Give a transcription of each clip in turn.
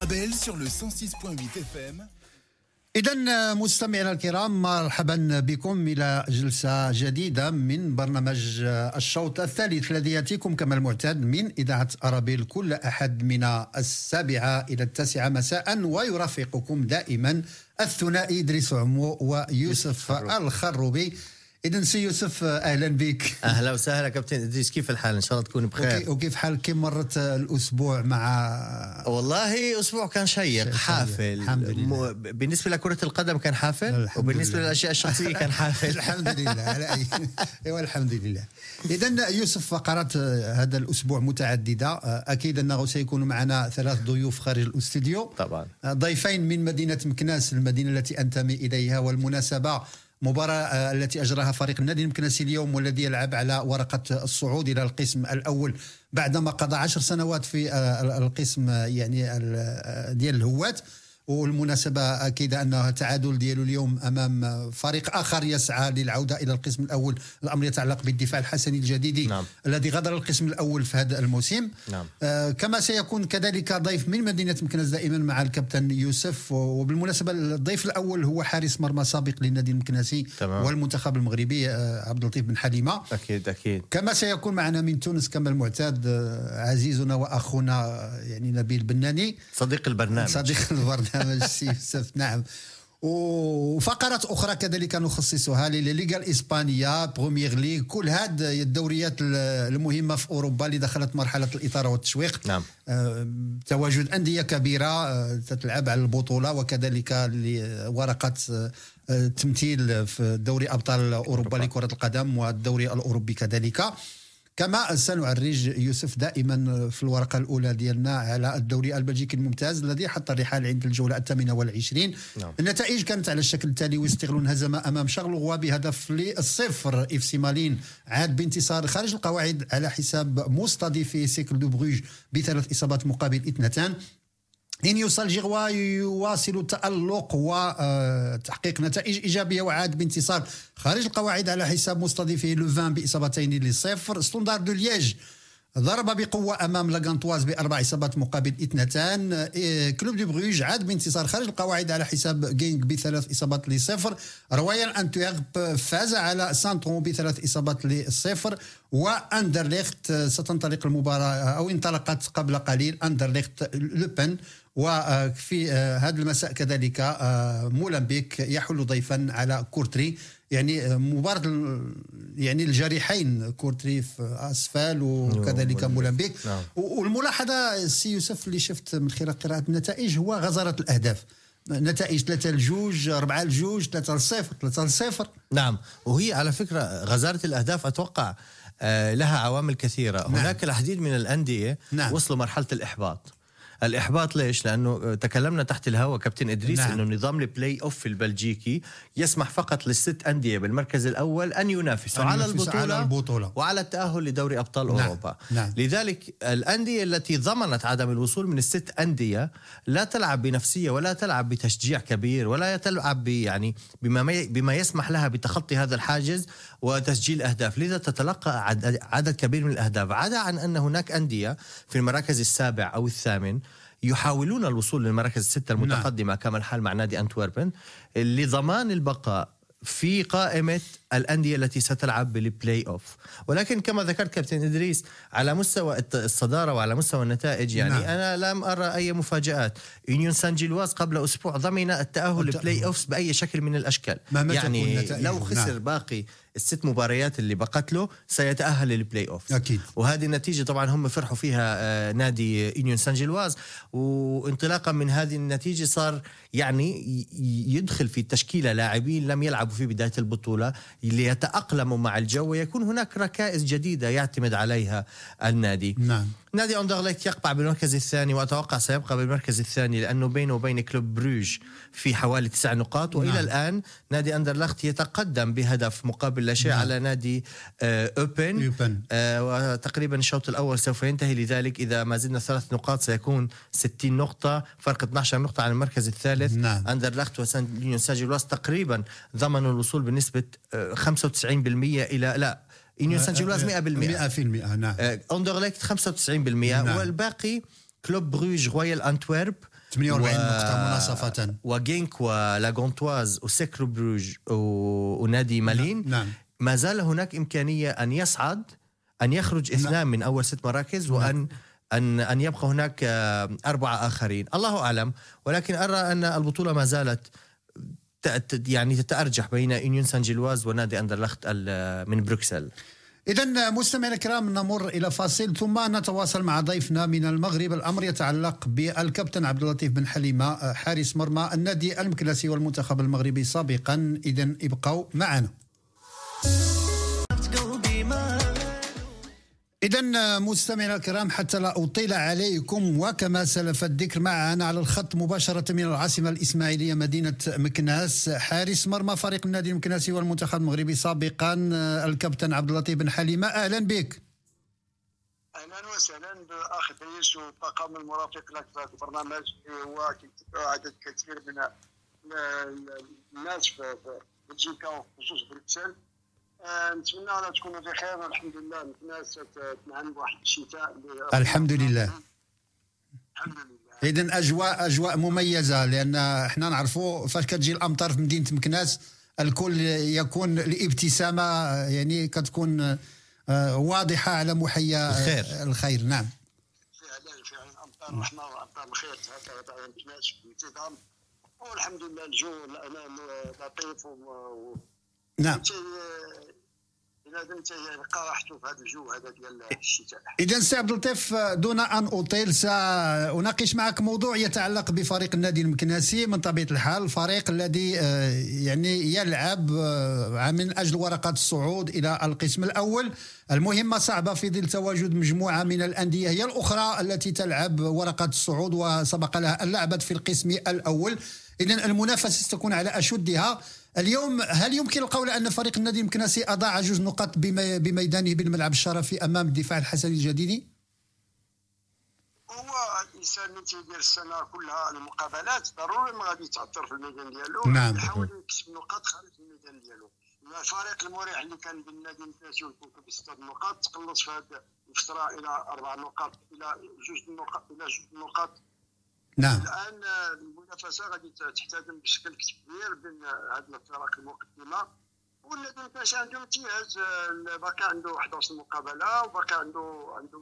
Arabelle sur le 106.8 FM. إذا مستمعينا الكرام مرحبا بكم إلى جلسة جديدة من برنامج الشوط الثالث الذي يأتيكم كما المعتاد من إذاعة أرابيل كل أحد من السابعة إلى التاسعة مساء ويرافقكم دائما الثنائي إدريس عمو ويوسف الخروبي اذا سي يوسف أهلا بك أهلا وسهلا كابتن إدريس كيف الحال؟ إن شاء الله تكون بخير. وكيف حالك كيف مرت الأسبوع مع والله أسبوع كان شيق حافل. الحمد لله. بالنسبة لكرة القدم كان حافل وبالنسبة لله. للأشياء الشخصية كان حافل. الحمد لله على أي أيوه الحمد لله. اذا يوسف فقرات هذا الأسبوع متعددة. أكيد أنه سيكون معنا ثلاث ضيوف خارج الأستوديو. طبعا. ضيفين من مدينة مكناس المدينة التي أنتمي إليها والمناسبة مباراة آه، التي أجراها فريق النادي. المكناسي اليوم والذي يلعب على ورقة الصعود إلى القسم الأول. بعدما قضى عشر سنوات في آه، القسم آه، يعني ال- ديال الهواة والمناسبة أكيد أنه تعادل ديالو اليوم أمام فريق آخر يسعى للعودة إلى القسم الأول الأمر يتعلق بالدفاع الحسني الجديدي نعم. الذي غادر القسم الأول في هذا الموسم نعم. آه، كما سيكون كذلك ضيف من مدينة مكناس دائما مع الكابتن يوسف و- وبالمناسبة الضيف الأول هو حارس مرمى سابق للنادي المكناسي تمام. والمنتخب المغربي آه، عبد اللطيف بن حليمة أكيد أكيد كما سيكون معنا من تونس كما المعتاد آه، عزيزنا وأخونا آه، يعني نبيل بناني صديق البرنامج صديق البرنامج سي يوسف نعم وفقرات أخرى كذلك نخصصها للليغا الاسبانيه بروميير ليغ كل هذه الدوريات المهمة في أوروبا اللي دخلت مرحلة الإثارة والتشويق. نعم. آه، تواجد أندية كبيرة آه، تتلعب على البطولة وكذلك لورقة آه، آه، تمثيل في دوري أبطال أوروبا. لكرة القدم والدوري الأوروبي كذلك. كما سنعرج يوسف دائما في الورقة الأولى ديالنا على الدوري البلجيكي الممتاز الذي حط الرحال عند الجولة الثامنة والعشرين. نعم. النتائج كانت على الشكل التالي ويسترلو انهزم أمام شارلروا بهدف للصفر إف سي مالين. عاد بانتصار خارج القواعد على حساب مستضيفي سيركل دو بروج بثلاث إصابات مقابل اثنتان. أونيون سان جيلواز يواصل التألق وتحقيق نتائج إيجابية وعاد بانتصار. خارج القواعد على حساب مستضيفه لوفان بإصابتين للصفر ستوندار دو ليج ضرب بقوة أمام لاغانتواز بأربع إصابات مقابل اثنتان. إيه، كلوب دو بروج عاد بانتصار. خارج القواعد على حساب جينك بثلاث إصابات لصفر. رويال أنتويرب فاز على سانترون بثلاث إصابات لصفر. وأندرليخت ستنطلق المباراة أو انطلقت قبل قليل. أندرليخت أوبن. وفي هذا المساء كذلك آه، مولمبيك يحل ضيفا على كورتري يعني آه، مباراة يعني الجريحين كورتري في أسفل وكذلك مولمبيك. نعم. و- والملاحظة سي يوسف اللي شفت من خلال قراءه النتائج هو غزارة الأهداف. نتائج 3 لجوج 4 لجوج 3 لصفر 3 لصفر. نعم. وهي على فكرة غزارة الأهداف أتوقع آه، لها عوامل كثيرة. نعم. هناك العديد من الأندية نعم. وصلوا مرحلة الإحباط. الإحباط ليش؟ لأنه تكلمنا تحت الهواء كابتن إدريس نعم. إنه نظام البلاي اوف البلجيكي يسمح فقط للست أندية بالمركز الأول أن ينافسوا أن على البطوله على البطولة. وعلى التأهل لدوري أبطال نعم. أوروبا نعم. لذلك الأندية التي ضمنت عدم الوصول من الست أندية لا تلعب بنفسية ولا تلعب بتشجيع كبير ولا تلعب يعني بما ما- بما يسمح لها بتخطي هذا الحاجز وتسجيل أهداف لذا تتلقى عدد, عدد كبير من الأهداف عدا عن أن هناك أندية في المراكز السابع أو الثامن يحاولون الوصول للمراكز الستة المتقدمة كما الحال مع نادي أنتوربن لضمان البقاء في قائمة الأندية التي ستلعب بالبلاي أوف ولكن كما ذكرت كابتن إدريس على مستوى الصدارة وعلى مستوى النتائج يعني نعم. نعم. أنا لم أرى أي مفاجآت يونيون سان جيلواز قبل أسبوع ضمن التأهل. لل play-offs بأي شكل من الأشكال يعني لو خسر نعم. باقي الست مباريات اللي بقت له سيتأهل للبلاي أوف أكيد. وهذه النتيجة طبعا هم فرحوا فيها آه، نادي يونيون سان جيلواز وانطلاقا من هذه النتيجة صار يعني يدخل في التشكيلة لاعبين لم يلعبوا في بداية البطولة ليتأقلموا مع الجو. ويكون هناك ركائز جديدة يعتمد عليها النادي. نعم. نادي أندرليخت يقطع بالمركز الثاني وأتوقع سيبقى بالمركز الثاني لأنه بينه وبين كلوب بروج في حوالي تسع نقاط وإلى نعم. الآن نادي أندرلخت يتقدم بهدف مقابل لا شيء نعم. على نادي آه، أوبن أوبن. آه، وتقريبا الشوط الأول سوف ينتهي لذلك إذا ما زدنا ثلاث نقاط سيكون 60 نقطة فرق 12 نقطة عن المركز الثالث نعم. أندرلخت وسان يونيون تقريبا ضمنوا الوصول بنسبة آه، 95% إلى لا يونيون سان جيلواز 100% 100% نعم. آه، أندرليخت 95% نعم. والباقي كلوب بروج رويال أنتويرب 48 نقطة مناصفة. وجينك ولاغونتواز وسيركل بروج و- ونادي مالين. نعم. ما زال هناك إمكانية أن يصعد أن يخرج اثنان من أول ست مراكز وأن أن أن يبقى هناك آه، أربعة آخرين. الله أعلم. ولكن أرى أن البطولة ما زالت يعني تتأرجح بين إونيون سان جيلواز ونادي أندرلخت من بروكسل. إذا مستمعينا الكرام نمر إلى فاصل ثم نتواصل مع ضيفنا من المغرب. الأمر يتعلق بالكابتن عبد اللطيف بن حليمة حارس مرمى النادي المكناسي والمنتخب المغربي سابقا. إذا ابقوا معنا. إذا مستمعينا الكرام حتى لا أطيل عليكم وكما سلف الذكر معنا على الخط مباشرة من العاصمة الإسماعيلية مدينة مكناس حارس مرمى فريق النادي المكناسي والمنتخب المغربي سابقا الكابتن عبد اللطيف بن حليمة. أهلا بك. أهلا وسهلا بالأخ إدريس والطاقم المرافق لك في البرنامج وكيتبعوا عدد كثير من ال- الناس في بلجيكا وخصوص بروكسل. نتمنى لا تكونوا بخير والحمد لله. الناس تنعم بواحد الشتاء اللي- الحمد لله. الحمد لله. إذا أجواء أجواء مميزة لأن إحنا نعرفوا فاش كتجي الأمطار في مدينة مكناس الكل يكون الابتسامة يعني كتكون آه، واضحة على محيا الخير. الخير. نعم. فعلا فعلا. أمطار الرحمه وأمطار الخير. هكذا ما كناش بانتظام. والحمد لله الجو لطيف و- نعم. في هذا الجو هذا ديال الشتاء. إذا سي عبد اللطيف دون أن أطيل سأناقش معك موضوع يتعلق بفريق النادي المكناسي من طبيعة الحال. الفريق الذي آه، يعني يلعب آه، من أجل ورقة الصعود إلى القسم الأول. المهمة صعبة في ظل تواجد مجموعة من الأندية هي الأخرى التي تلعب ورقة الصعود وسبق لها أن لعبت في القسم الأول. إذا المنافسة ستكون على أشدها. اليوم هل يمكن القول أن فريق النادي المكناسي أضاع جوج نقاط بم- بميدانه بالملعب الشرفي أمام الدفاع الحسني الجديدي؟ هو الإنسان اللي تيدير السنة كلها المقابلات ضروري ما غادي يتأثر في الميدان ديالو نعم. يحاول يكسب نقاط خارج الميدان ديالو الفريق المريح اللي كان بالنادي المكناسي ويكون بسته نقاط تقلص في هذه الفترة إلى أربع نقاط إلى جوج نقاط إلى جوج نقاط نعم. الان المنافسه غادي تحتدم بشكل كبير بين هذه الفرق المقدمة والنادي المكناسي عنده امتياز باقي عنده 11 مقابلة وباقي عنده عنده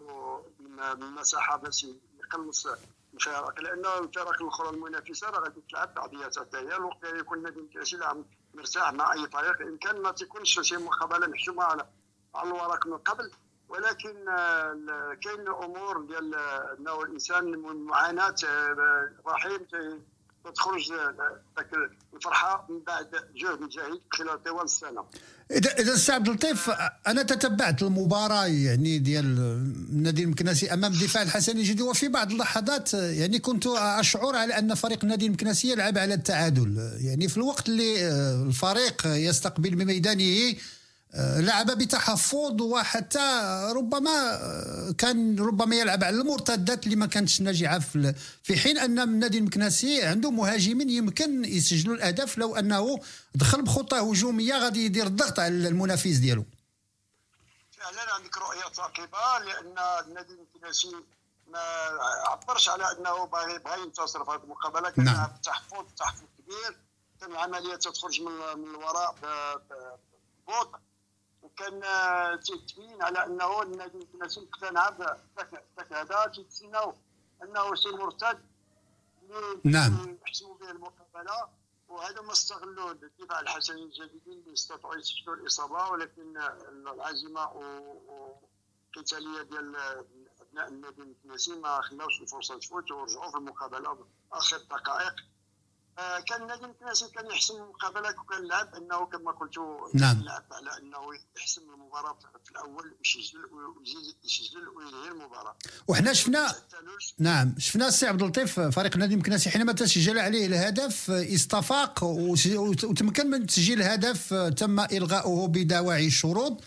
مساحة باش يقلص الفرق. لأن الفرق الأخرى المنافسة راه غادي تلعب بعضياتها حتى هي الوقت اللي يكون النادي المكناسي لاعب مرتاح مع أي فريق إن كان ما تكونش شي مقابلة محسومة على على الورق من قبل. ولكن آه، كاين امور ديال آه، إنه الإنسان من معاناة آه، رحيم تخرج الفرحة من بعد جهد جاهد خلال طوال السنة. إذا إذا سي عبد اللطيف أنا تتبعت المباراة يعني ديال النادي المكناسي أمام الدفاع الحسني الجديدي وفي بعض اللحظات يعني كنت أشعر على أن فريق النادي المكناسي يلعب على التعادل. يعني في الوقت اللي الفريق يستقبل بميدانه لعب بتحفظ وحتى ربما آه، كان ربما يلعب على المرتدات اللي ما كانتش ناجعه في في حين أن النادي المكناسي عنده مهاجمين يمكن يسجلوا الأهداف لو أنه دخل بخطة هجومية غادي يدير الضغط على المنافس ديالو. فعلا عندك رؤية ثاقبة لأن النادي المكناسي ما عبرش على أنه باغي بغى ينتصر في هذه المقابلة كان نعم. تحفظ تحفظ كبير. كان العملية تخرج من من الوراء ببطء وكان آه، تبين على أنه النادي المكناسي اقتنع هذا تيتسناو أنه شي مرتد نعم. يحسموا به المقابلة وهذا ما استغلوه الدفاع الحسني الجديدين اللي استطاعوا يسجلوا الإصابة ولكن العزيمة والقتالية ديال أبناء النادي المكناسي ما خلاوش الفرصة تفوت ورجعوا في المقابلة اخر الدقائق آه، كان النادي المكناسي كان يحسم المقابله وكان لعب إنه كما قلت نعم. لعب على إنه يحسم المباراة في الأول ويسجل ويزيد يسجل وينهي المباراة وحنا شفنا نعم شفنا السي عبد اللطيف فريق النادي المكناسي حينما تسجل عليه الهدف استفاق وس- وتمكن من تسجيل الهدف تم إلغاؤه بدواعي الشروط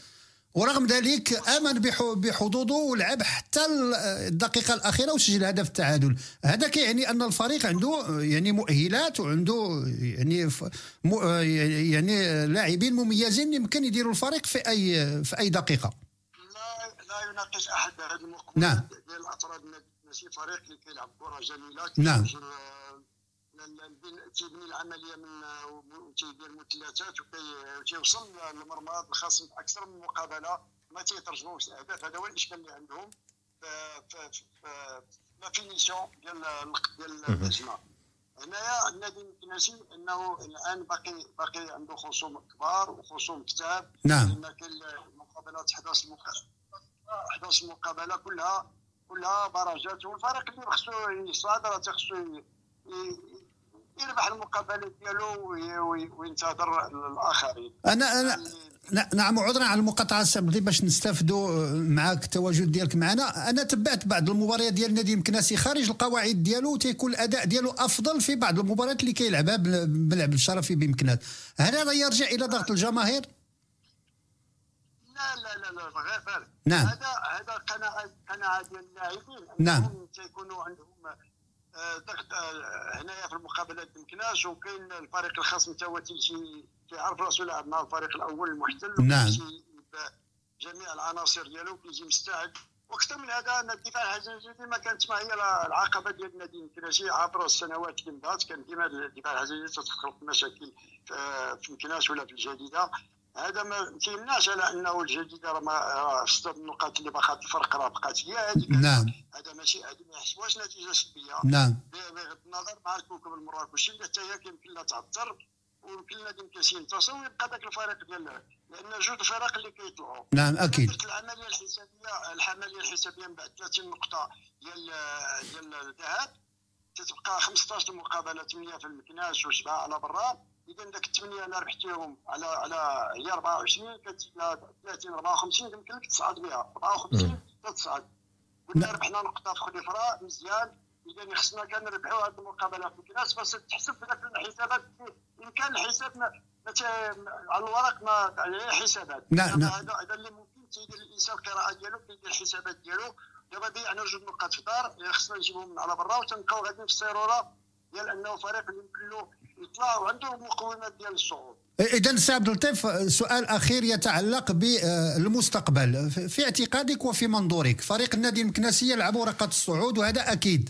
ورغم ذلك آمن بح- بحظوظه ولعب حتى الدقيقة الأخيرة وسجل هدف التعادل هذا كيعني أن الفريق عنده يعني مؤهلات وعنده يعني يعني لاعبين مميزين يمكن يديروا الفريق في اي في أي دقيقة لا لا يناقش أحد هذه المقولات نعم. ديال النادي المكناسي فريق اللي كيلعب كرة جميلة نعم. تيبني العملية من وتيدير مثلثات وتيوصل للمرمى الخاص أكثر من مقابله ما تيترجموش الأهداف. هذا هو الإشكال اللي عندهم لا فينيسيون ديال ديال الهجمه هنايا النادي المكناسي إنه الآن باقي باقي عنده خصوم كبار وخصوم كتاب. نعم. لأن كاين المقابلات 11 مقابله 11 مقابله كلها كلها درجات والفريق اللي خصو يصعد راه خصو يربح المقابله ديالو وينتظر الآخرين. أنا أنا نعم عذرا على المقاطعة السابقة باش نستافدوا معك التواجد ديالك معنا. أنا تبعت بعض المباريات ديال النادي المكناسي خارج القواعد ديالو تيكون الأداء ديالو أفضل في بعض المباريات اللي كيلعبها باللعب الشرفي بمكناس هل هذا يرجع إلى ضغط الجماهير؟ لا لا لا لا غير فارق نعم. هذا هذا قناعه قناعة ديال اللاعبين. نعم. تيكونوا عندهم آه، هنايا في المقابلات بمكناش وكاين الفريق الخصم تا هو تيجي كيعرف راسو لعب مع الفريق الأول المحتل نعم. جميع العناصر ديالو كيجي مستعد. وأكثر من هذا أن الدفاع الحجاجي ما كانت ما هي العقبة ديال النادي. المكناشي عبر السنوات اللي مضات كان ديما الدفاع الحجاجي تتخلق مشاكل في مكناش ولا في الجديدة. هذا ما تيمنعش على انه الجديده راه ست النقاط اللي باقات الفرق راه بقات هي هذيك. نعم. هذا ماشي هذه ما يحسبوهاش نتيجة سلبية. نعم. بغض النظر مع الكوكب المراكشي اللي حتى هي يمكن لها تعثر ويمكن لها يمكن ينتصر ويبقى ذاك الفريق ديال لأن جوج الفرق اللي كيطلعوا. نعم أكيد. العملية الحسابيه العملية الحسابية من بعد 30 نقطة ديال ديال الذهب تتبقى 15 مقابلة 8 في المكناس وسبعة على برا. اذا ذاك الثمانيه أنا ربحتيهم على على هي 24 كتجي 30 54 يمكن لك تصعد بها. 54 تصعد. قلنا ربحنا نقطة في أخرى مزيان. إذا خصنا كان نربحوا هذه المقابله في الناس بس تحسب في الحسابات. إن كان الحساب على الورق ما عليه حسابات. نعم نعم هذا اللي ممكن تيدير الإنسان القراءة ديالو كيدير الحسابات ديالو. دابا ضيعنا جوج نقاط في الدار. خصنا نجيبهم من على برا وتنبقاو غاديين في السيروره ديال أنه فريق يمكن له يطلع وعنده المقومات ديال الصعود اذا سي عبد اللطيف سؤال أخير يتعلق بالمستقبل في اعتقادك وفي منظورك. فريق النادي المكناسي يلعب ورقة الصعود وهذا أكيد.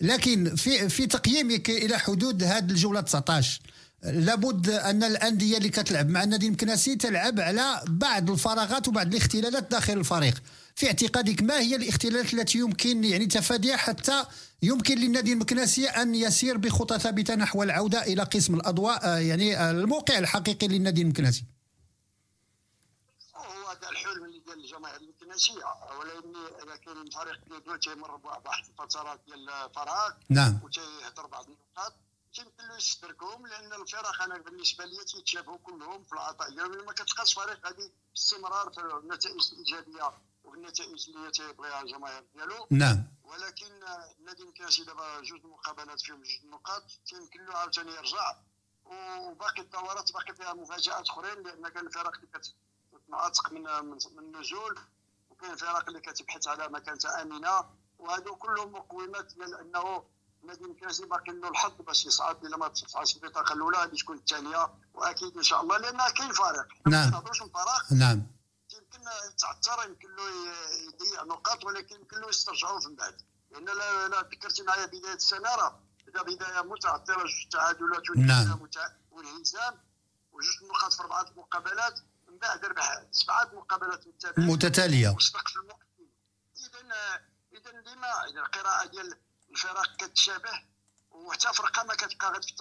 لكن في في تقييمك إلى حدود هذه الجولة 19 لابد أن الأندية اللي كتلعب مع النادي المكناسي تلعب على بعض الفراغات وبعض الاختلالات داخل الفريق. في اعتقادك ما هي الاختلالات التي يمكن يعني تفاديها حتى يمكن للنادي المكناسي أن يسير بخطى ثابتة نحو العودة إلى قسم الأضواء آه، يعني الموقع الحقيقي للنادي المكناسي؟ هو هذا الحلم اللي ديال الجماهير المكناسية. ولكن اذا كان الفريق ديالو تيمر بواحد الفترات ديال الفراغ نعم. وتيهضر بعض النقاط. يمكن له يستدركهم لأن الفرق أنا بالنسبة لي تيتشابهوا كلهم في العطاء ديالهم ما كتلقاش فريق غادي باستمرار في النتائج الإيجابية والنتائج اللي تيبغيها الجماهير ديالو. نعم. ولكن النادي يمكنش دابا جوج المقابلات فيهم جوج النقاط تيمكن له عاوتاني يرجع. وباقي الدورات باقي فيها مفاجآت أخرين لأن كاين فرق اللي كتنعتق من من النزول وكاين فرق اللي كتبحث على مكانه آمنة. وهذو كلهم مقومات ديال انه النادي المكناسي باقي له الحظ باش يصعد الا ما تصعدش البطاقه الأولى غادي تكون الثانية وأكيد إن شاء الله لأن كاين فريق. نعم. ما نهضروش من فراغ نعم. يمكن يتعثر يمكن له يضيع نقاط ولكن يمكن له يسترجعوا من بعد. لأن لا, لا فكرتي معايا بداية السنة راه بدا بداية متعثرة جوج تعادلات نعم. والهزام وجوج نقاط في أربعة مقابلات من بعد ربح سبعة مقابلات متتالية. متتالية. وسبق في المقدم اذا اذا ديما القراءة ديال الفرق كتشابه وحتى فرقة ما كتبقى غير في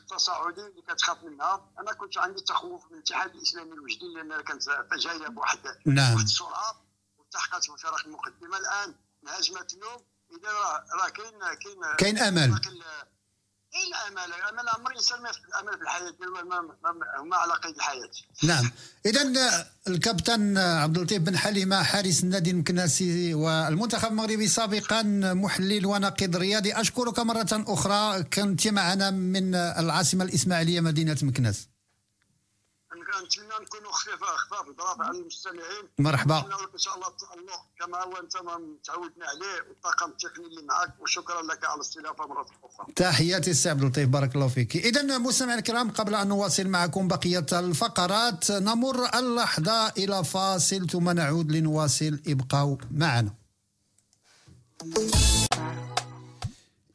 التصاعدي اللي كتخاف منها. أنا كنت عندي تخوف من الاتحاد الإسلامي الوجدي لأن كانت جاية بواحد نعم. بواحد السرعه والتحقت في الفرق المقدمة. الآن انهزمت اليوم. إذا راه كاين كاين كاين أمل. كاين امل امل عمر الإنسان ما الامل في الحياة هما على قيد الحياة. نعم. اذا الكابتن عبد اللطيف بن حليمة حارس النادي المكناسي والمنتخب المغربي سابقا محلل وناقد رياضي. أشكرك مرة أخرى كنت معنا من العاصمة الإسماعيلية مدينة مكناس. نتمنى نكونوا خفيفه خفاف ظراف على المستمعين. مرحبا. إن شاء الله التالق كما هو أنت ما تعودنا عليه والطاقم التقني اللي معك وشكرا لك على الاستضافة مرة أخرى. تحياتي السي عبد اللطيف بارك الله فيك. اذا مستمعينا الكرام قبل أن نواصل معكم بقية الفقرات نمر اللحظة إلى فاصل ثم نعود لنواصل. ابقوا معنا.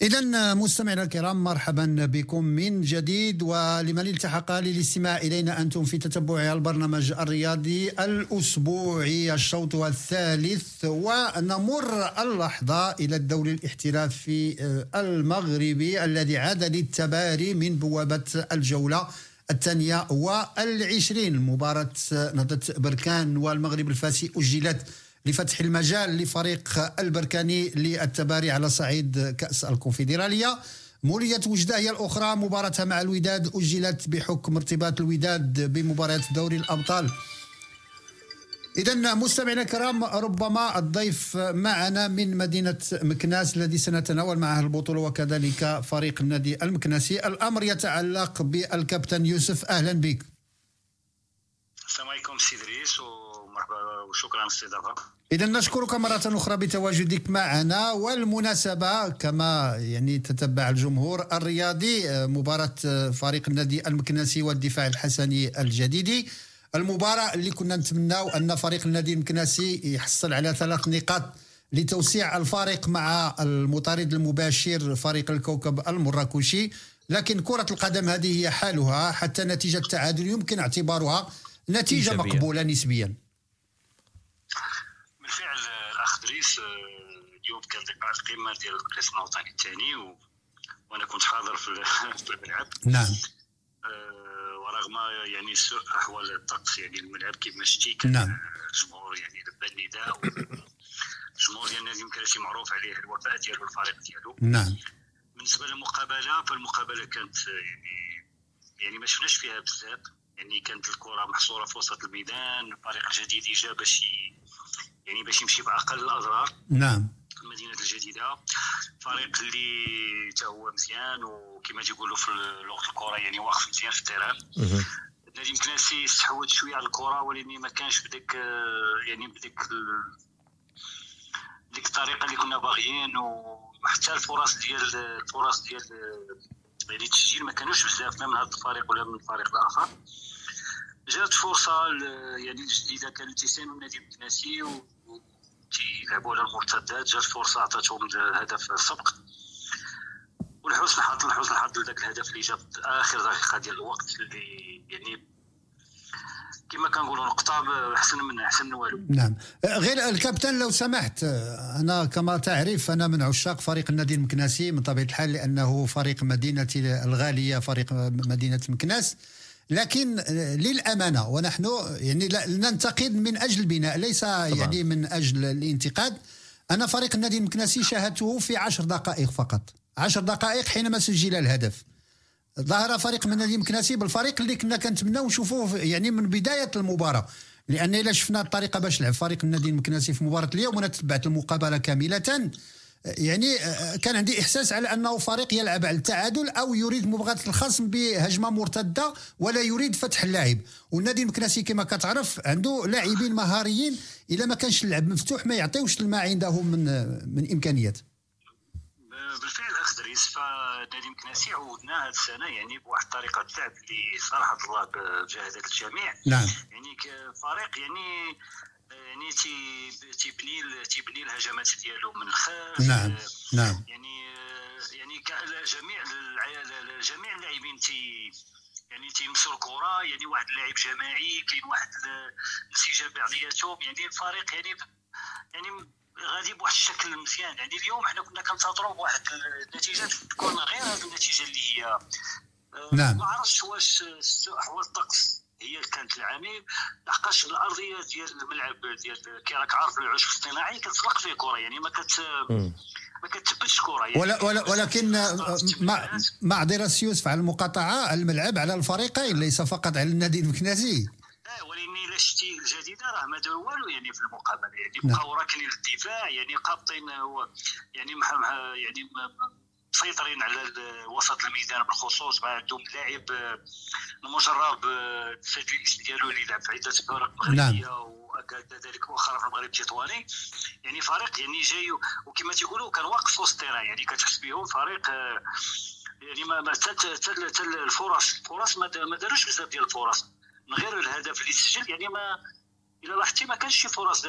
إذا مستمعينا الكرام مرحبا بكم من جديد ولمن التحق للاستماع إلينا أنتم في تتبع البرنامج الرياضي الأسبوعي الشوط الثالث ونمر اللحظة إلى الدوري الاحترافي المغربي الذي عاد للتباري من بوابة الجولة الثانية والعشرين. مباراة نهضة بركان والمغرب الفاسي أجلت لفتح المجال لفريق البركاني للتباري على صعيد كأس الكونفدرالية. مولية وجدة هي الأخرى. مباراتها مع الوداد أجلت بحكم ارتباط الوداد بمباريات دوري الأبطال. إذا مستمعينا الكرام ربما الضيف معنا من مدينة مكناس الذي سنتناول معه البطولة وكذلك فريق النادي المكناسي. الأمر يتعلق بالكابتن يوسف أهلا بك. السلام عليكم سي دريس ومرحبا وشكرا على الاستضافه إذا نشكرك مرة أخرى بتواجدك معنا والمناسبة كما يعني تتبع الجمهور الرياضي مباراة فريق النادي المكناسي والدفاع الحسني الجديدي المباراة اللي كنا نتمناو أن فريق النادي المكناسي يحصل على ثلاث نقاط لتوسيع الفارق مع المطارد المباشر فريق الكوكب المراكشي. لكن كرة القدم هذه هي حالها حتى نتيجة التعادل يمكن اعتبارها نتيجة إيجابية. مقبولة نسبيا بالفعل الاخ دريس آه، اليوم كان لقاء القمة ديال القسم الوطني الثاني و... وأنا كنت حاضر في ال- في الملعب. نعم. آه، ورغم يعني سوء أحوال الطقس يعني الملعب كما شتي كان نعم. آه، الجمهور يعني لبى النداء الجمهور ديال النادي المكرسي معروف عليه الوفاء ديالو الفريق ديالو. نعم. بالنسبة للمقابلة فالمقابلة كانت آه، يعني يعني ما شفناش فيها بزاف. يعني كانت الكرة محصورة في وسط الميدان الفريق الجديد جا باش يعني باش يمشي بأقل الأضرار نعم. المدينة الجديدة. فريق اللي تا هو مزيان وكما تيقولوا في لغة الكرة يعني واقف مزيان في التيران. النادي المكناسي استحوذ شوية على الكرة ولكن ما كانش بديك يعني بديك ديك الطريقة اللي كنا باغيين وحتى الفرص ديال الفرص ديال يعني التسجيل ما كانوش بزاف لا من هذا الفريق ولا من الفريق الآخر. جات فرصة يعني الجديدة كانوا تيسانوا النادي المكناسي تيلعبوا على المرتدات جات فرصة عطاتهم هدف السبق ولحسن الحظ لحسن الحظ ذاك الهدف اللي جا في آخر دقيقة ديال الوقت اللي يعني كما كنقولوا نقطة أحسن من أحسن من والو. نعم. غير الكابتن لو سمحت أنا كما تعرف أنا من عشاق فريق النادي المكناسي من طبيعة الحال لأنه فريق مدينتي الغالية فريق مدينة مكناس لكن للأمانة ونحن يعني ننتقد من أجل البناء ليس طبعا. يعني من أجل الانتقاد. أنا فريق النادي المكناسي شاهدته في عشر دقائق فقط. عشر دقائق حينما سجل الهدف. ظهر فريق من النادي المكناسي بالفريق اللي كنا كنتمناو نشوفوه يعني من بداية المباراة. لأن إلا شفنا الطريقة باش لعب فريق النادي المكناسي في مباراة اليوم وأنا تبعت المقابلة كاملة. يعني آه، كان عندي إحساس على أنه فريق يلعب على التعادل أو يريد مباغاة الخصم بهجمة مرتدة ولا يريد فتح اللاعب والنادي المكناسي كما كتعرف عنده لاعبين مهاريين إلا ما كانش اللعب مفتوح ما يعطيوش ما عندهم من من إمكانيات. بالفعل اخ دريس فنادي مكناسي عودنا هذه السنة يعني بواحد الطريقة لعب اللي صراحة الله بجهاده الجميع. نعم. يعني كفريق يعني يعني تي- تيبني تيبني الهجمات ديالو من الخلف نعم نعم. يعني يعني جميع جميع اللاعبين تي يعني تيمسوا الكرة. يعني واحد اللاعب جماعي كاين واحد ال- الانسجام بعضياتهم. يعني الفريق يعني يعني غادي بواحد الشكل مزيان. يعني اليوم حنا كنا كنتظروا بواحد النتيجة تكون غير هذه النتيجة اللي هي. آه، نعم. ما عرفتش واش احوال الطقس هي اللي كانت العامل لحقاش الأرضية ديال الملعب ديال كي راك عارف العشب الاصطناعي كتطلق فيه كرة يعني ما كت ما كتثبتش كرة يعني ولا ولا ولكن مع. مع يوسف على المقاطعة الملعب على الفريقين ليس فقط على النادي المكناسي آه ولكن إلا شتي الجديده راه ما داروا والو يعني في المقابلة يعني نعم. بقاو راكنين للدفاع يعني قابطين يعني يعني مسيطرين على وسط الميدان بالخصوص ما عندهم لاعب آه، المجرب آه، سجل الاسم ديالو اللي لعب في عدة فرق مغربية وكذلك مؤخرا في المغرب التطواني. يعني فريق يعني جاي وكما تيقولوا كان واقف وسط التيران يعني كتحس بهم فريق آه، يعني ما ما تل تل تل الفرص الفرص ما داروش بزاف ديال الفرص من غير الهدف اللي سجل يعني ما إلا لاحظتي ما كانش شي فرص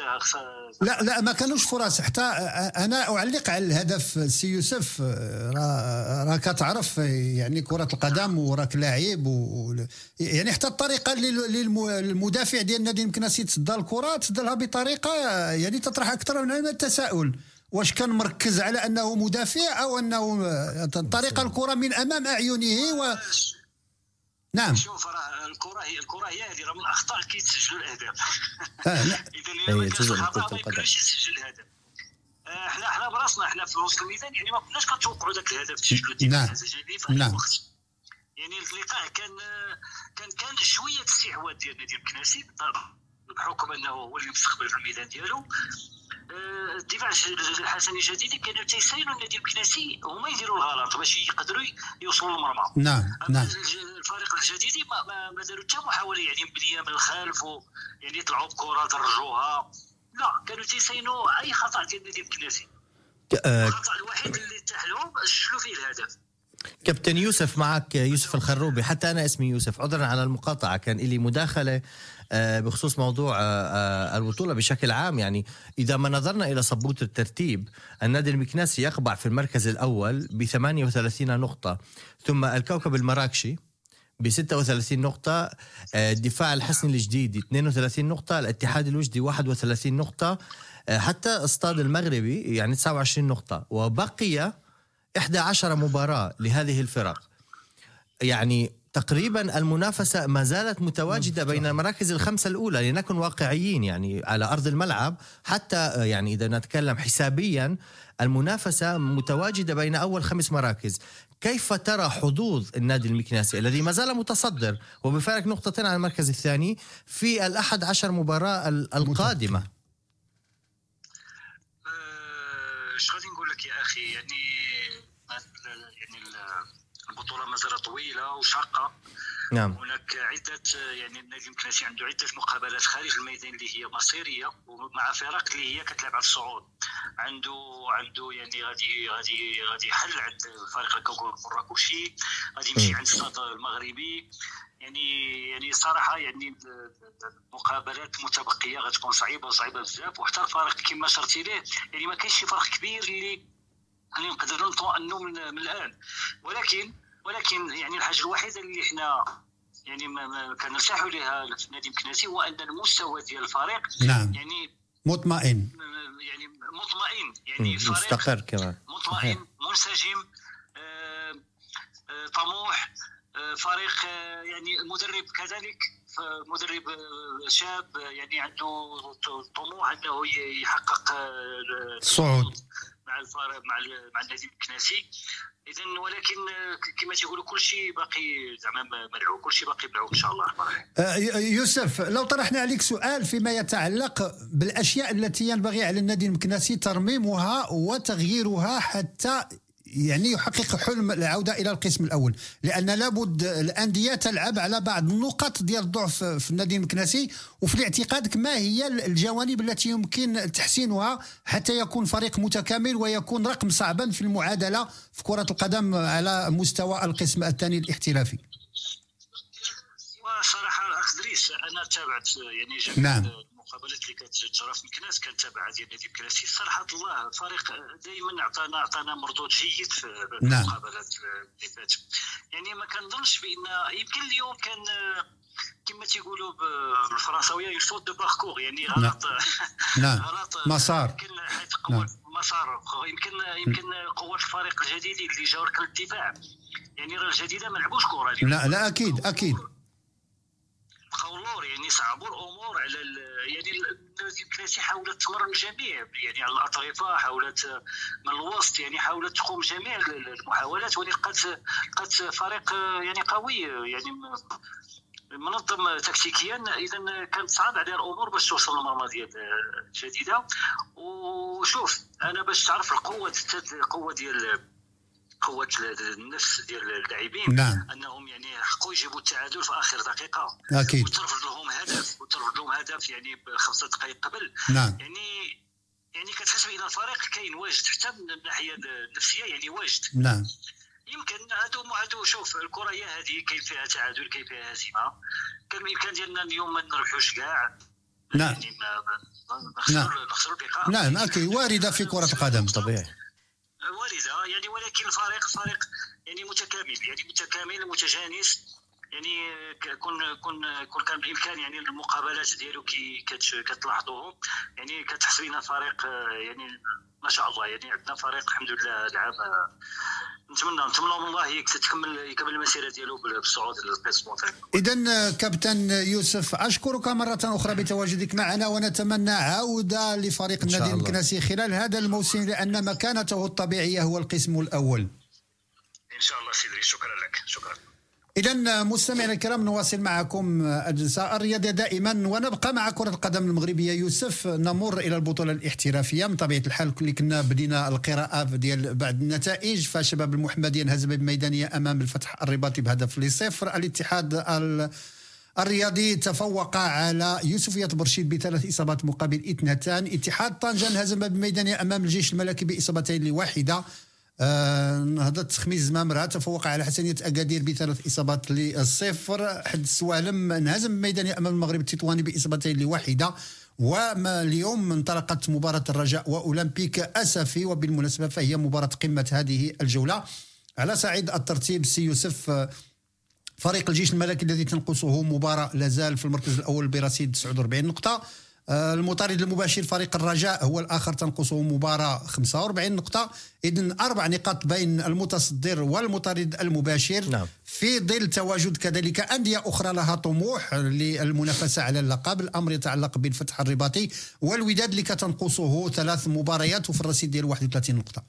لا لا ما كانوش فرص. حتى أنا أعلق على الهدف سي يوسف. راك تعرف يعني كرة القدم وراك لاعب و يعني حتى الطريقة للمدافع ديال النادي المكناسي تصدى الكرة تصدى بطريقة يعني تطرح أكثر من التساؤل واش كان مركز على أنه مدافع أو أنه طريقة الكرة من أمام أعينه و نعم. شوف راه الكرة هي الكرة هي هذه راه من الاخطاء كي تسجلوا الأهداف. آه اذا الا جزء من كرة القدم. يسجل الهدف. آه، إحنا إحنا براسنا إحنا في وسط الميدان يعني ما كناش كنتوقعوا ذاك الهدف تسجلوا نعم. نعم. يعني اللقاء كان كان كان شوية استحواذ ديال النادي الكناسي بحكم انه هو اللي مستقبل في الميدان ديالو. الدفاع الحسني الجديدي كانوا تيسايلوا النادي الكناسي هما يديروا الغلط باش يقدروا يوصلوا للمرمى. نعم نعم. الفريق الجديدي ما, ما, داروا حتى محاولة يعني مبنيه من الخلف يعني يطلعوا بكرة درجوها. لا كانوا تيساينوا أي خطأ ديال النادي الكناسي آه، الخطأ الوحيد اللي تاح لهم سجلوا فيه الهدف؟ كابتن يوسف معك يوسف الخروبي حتى أنا اسمي يوسف عذرا على المقاطعة كان لي مداخلة آه، بخصوص موضوع آه، آه، البطولة بشكل عام. يعني إذا ما نظرنا إلى صبوت الترتيب النادي المكناسي يقبع في المركز الأول ب 38 نقطة ثم الكوكب المراكشي ب 36 نقطة الدفاع الحسني الجديدي 32 نقطة الاتحاد الوجدي 31 نقطة حتى استاد المغربي يعني 29 نقطة وبقي 11 مباراة لهذه الفرق. يعني تقريبا المنافسة ما زالت متواجدة بين المراكز الخمسة الأولى لنكن واقعيين يعني على أرض الملعب. حتى آه، يعني إذا نتكلم حسابيا المنافسة متواجدة بين أول خمس مراكز. كيف ترى حظوظ النادي المكناسي الذي ما زال متصدر؟ وبفارق نقطتين عن المركز الثاني في الأحد عشر مباراة القادمة إيش غادي نقول لك يا أخي يعني مازال طويلة وشاقة. نعم. هناك عدة يعني النادي المكناسي عنده عدة مقابلات خارج الميدان اللي هي مصيرية ومع فرق اللي هي كتلعب على الصعود عنده عنده يعني غادي غادي غادي يحل عند فريق الكوكب الراكوشي غادي يمشي عند الصاد المغربي. يعني يعني صراحة يعني المقابلات المتبقيه غتكون صعيبة وصعيبة بزاف. وحتى الفريق كما شرتي ليه يعني ما كاينش شي فرق كبير اللي اللي نقدروا نطمئنوا من, من الآن. ولكن ولكن يعني الحاجة الوحيدة اللي إحنا يعني ما, ما كنرتاحوا لها في النادي المكناسي هو أن المستوى ديال الفريق نعم. يعني مطمئن. يعني مطمئن. يعني مستقر كمان. مطمئن منسجم آه آه طموح آه فريق يعني المدرب كذلك مدرب شاب يعني عنده طموح أنه يحقق الصعود مع مع مع النادي الكناسي اذا ولكن كما تيقولوا كل شيء باقي زعما ملعوب كل شيء باقي ملعوب إن شاء الله. أه يوسف لو طرحنا عليك سؤال فيما يتعلق بالأشياء التي ينبغي على النادي المكناسي ترميمها وتغييرها حتى يعني يحقق حلم العودة إلى القسم الأول لأن لابد الأندية تلعب على بعض النقط ديال الضعف في النادي المكناسي وفي اعتقادك ما هي الجوانب التي يمكن تحسينها حتى يكون فريق متكامل ويكون رقم صعبا في المعادلة في كرة القدم على مستوى القسم الثاني الاحترافي صراحة الاخ دريس أنا تابعت يعني جميع نعم. المقابلات اللي كتجرى في مكناس كنتابعها ديال نادي مكناس صراحة الله فريق دائما عطانا عطانا مردود جيد في نعم. المقابلات اللي فاتت. يعني ما كنظنش بان يمكن اليوم كان كما تيقولوا بالفرنساوية يفوت دو باركور يعني نعم. غلط. نعم. غلط. مسار. يمكن حيت نعم. مسار. يمكن يمكن قوة الفريق الجديد اللي جا الدفاع. يعني راه الجديدة ما لعبوش كرة. لا لا أكيد أكيد. اللور يعني صعبوا الأمور على يعني الكراسي حاولت تمر الجميع يعني على الأطرفة حاولت من الوسط يعني حاولت تقوم جميع المحاولات ولقات لقات فريق يعني قوي يعني منظم تكتيكيا. اذا كانت صعب عليها الأمور باش توصل للمرمى ديال الجديدة. وشوف أنا باش تعرف القوة القوة ديال قوة النفس ديال اللاعبين. نعم. أنهم يعني حقوا يجيبوا التعادل في آخر دقيقة. أكيد. وترفض لهم هدف. وترفض لهم هدف يعني بخمسة دقائق قبل. نعم. يعني يعني كتحس بان الفريق كاين واجد حتى من الناحية النفسية يعني واجد نعم. يمكن هادو هادو شوف الكرة هي هذه. كاين فيها تعادل كاين فيها هزيمة. كان بالامكان ديالنا اليوم ما نربحوش كاع. نعم. يعني نعم. نعم أكيد. وارده في كرة القدم طبيعي. وارده يعني ولكن الفريق فريق يعني متكامل يعني متكامل متجانس. يعني كون كون كون كان بالامكان يعني المقابلات ديالو كي كتلاحظوهم يعني كتحس بنا فريق يعني ما شاء الله يعني عندنا فريق الحمد لله لعب نتمنى نتمنى من الله تكمل يكمل المسيرة ديالو بال- بالصعود المنطقة اذا كابتن يوسف أشكرك مرة أخرى بتواجدك معنا ونتمنى عودة لفريق النادي الله. المكنسي خلال هذا الموسم لأن مكانته الطبيعية هو القسم الأول. إن شاء الله سيدري شكرا لك. شكرا. إذا مستمعينا الكرام نواصل معكم الجلسة الرياضية دائما ونبقى مع كرة القدم المغربية. يوسف نمر إلى البطولة الاحترافية. من طبيعة الحال اللي كنا بدينا القراءة ديال بعض النتائج. فشباب المحمدية انهزم بميدانية أمام الفتح الرباطي بهدف لصفر. الاتحاد ال- الرياضي تفوق على يوسفية برشيد بثلاث إصابات مقابل اثنتان. اتحاد طنجة انهزم بميدانية أمام الجيش الملكي بإصابتين لواحدة. آه، نهضة خميس زمامرة تفوق على حسنية أكادير بثلاث إصابات للصفر حد السوالم انهزم ميداني أمام المغرب التطواني بإصابتين لواحدة. وما اليوم انطلقت مباراة الرجاء وأولمبيك أسفي وبالمناسبة فهي مباراة قمة هذه الجولة. على صعيد الترتيب سي يوسف فريق الجيش الملكي الذي تنقصه مباراة لازال في المركز الأول برصيد 49 نقطة. المطارد المباشر فريق الرجاء هو الآخر تنقصه مباراة 45 نقطة إذن أربع نقاط بين المتصدر والمطارد المباشر نعم. في ظل تواجد كذلك أندية أخرى لها طموح للمنافسة على اللقب الأمر يتعلق بالفتح الرباطي والوداد اللي كتنقصه ثلاث مباريات وفي الرصيد ديال 31 نقطة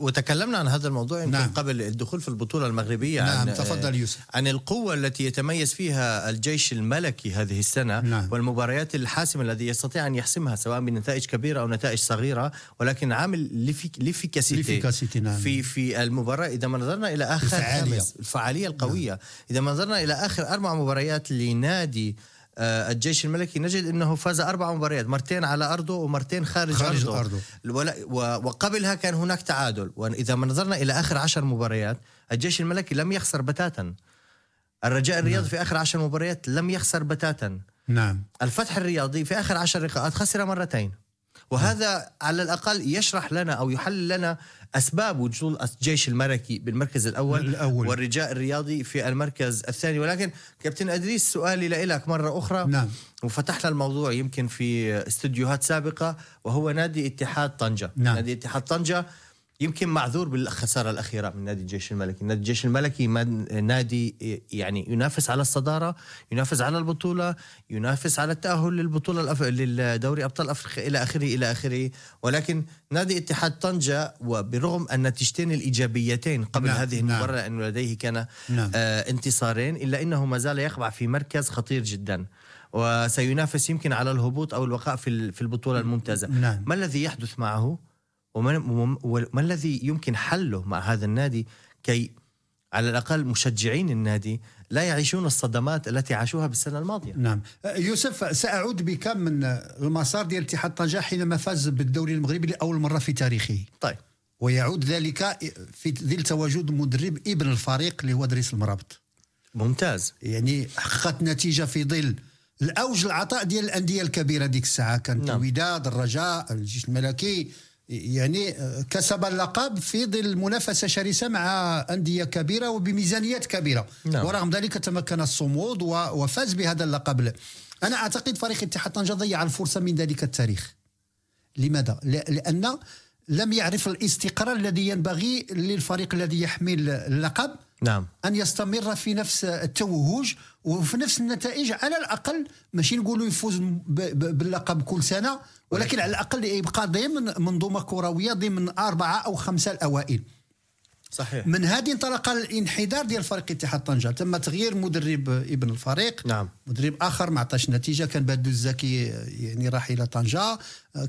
وتكلمنا عن هذا الموضوع يمكن نعم. نعم. قبل الدخول في البطولة المغربية نعم، عن تفضل يوسف. عن القوة التي يتميز فيها الجيش الملكي هذه السنة نعم. والمباريات الحاسمة الذي يستطيع أن يحسمها سواء بنتائج كبيرة أو نتائج صغيرة ولكن عامل l'effic- l'efficacité نعم. في في المباراة إذا ما نظرنا إلى آخر الفعالية. الفعالية القوية. إذا ما نظرنا إلى آخر أربع مباريات لنادي آه، الجيش الملكي نجد إنه فاز أربع مباريات مرتين على أرضه ومرتين خارج, خارج أرضه, أرضه. وقبلها كان هناك تعادل. واذا ما نظرنا إلى آخر عشر مباريات الجيش الملكي لم يخسر بتاتا. الرجاء الرياضي في آخر عشر مباريات لم يخسر بتاتا. نعم الفتح الرياضي في آخر عشر لقاءات خسر مرتين وهذا على الأقل يشرح لنا أو يحل لنا أسباب وجود الجيش الملكي بالمركز الأول الأول. والرجاء الرياضي في المركز الثاني ولكن كابتن أدريس سؤالي لك مرة أخرى نعم. وفتحنا الموضوع يمكن في استديوهات سابقة وهو نادي اتحاد طنجة نعم. نادي اتحاد طنجة يمكن معذور بالخسارة الأخيرة من نادي الجيش الملكي، نادي الجيش الملكي نادي يعني ينافس على الصدارة، ينافس على البطولة، ينافس على التأهل للبطولة الأف... للدوري أبطال أفريقيا إلى آخره إلى آخره، ولكن نادي اتحاد طنجة وبرغم النتيجتين الإيجابيتين قبل نعم، نعم هذه نعم. المباراه لأنه لديه كان نعم. آه انتصارين إلا إنه ما زال يقبع في مركز خطير جدا. وسينافس يمكن على الهبوط أو البقاء في في البطولة الممتازة. نعم. ما الذي يحدث معه وما, الذي يمكن حله مع هذا النادي كي على الأقل مشجعين النادي لا يعيشون الصدمات التي عاشوها بالسنة الماضية؟ نعم. يوسف سأعود بك من المسار ديال اتحاد طنجة حينما فاز بالدوري المغربي لأول مرة في تاريخه. طيب. ويعود ذلك في ظل تواجد مدرب ابن الفريق اللي هو دريس المرابط. ممتاز. يعني حققت نتيجة في ظل الأوج العطاء ديال الأندية الكبيرة ديك الساعة. كانت نعم. الوداد الرجاء الجيش الملكي يعني آه، كسب اللقب في ظل منافسة شرسة مع أندية كبيرة وبميزانيات كبيرة. نعم. ورغم ذلك تمكن الصمود وفاز بهذا اللقب. أنا أعتقد فريق اتحاد طنجة ضيع الفرصة من ذلك التاريخ. لماذا؟ ل- لأن لم يعرف الاستقرار الذي ينبغي للفريق الذي يحمل اللقب. نعم. أن يستمر في نفس التوهج وفي نفس النتائج على الأقل ماشي نقولوا يفوز ب- ب- باللقب كل سنة ولكن على الأقل يبقى ضمن منظومة كروية ضمن أربعة أو خمسة الأوائل. صحيح. من هذه انطلق الانحدار ديال فريق اتحاد طنجة. تم تغيير مدرب ابن الفريق. نعم. مدرب آخر ما عطاش نتيجة كان بدو الزكي يعني راح إلى طنجة.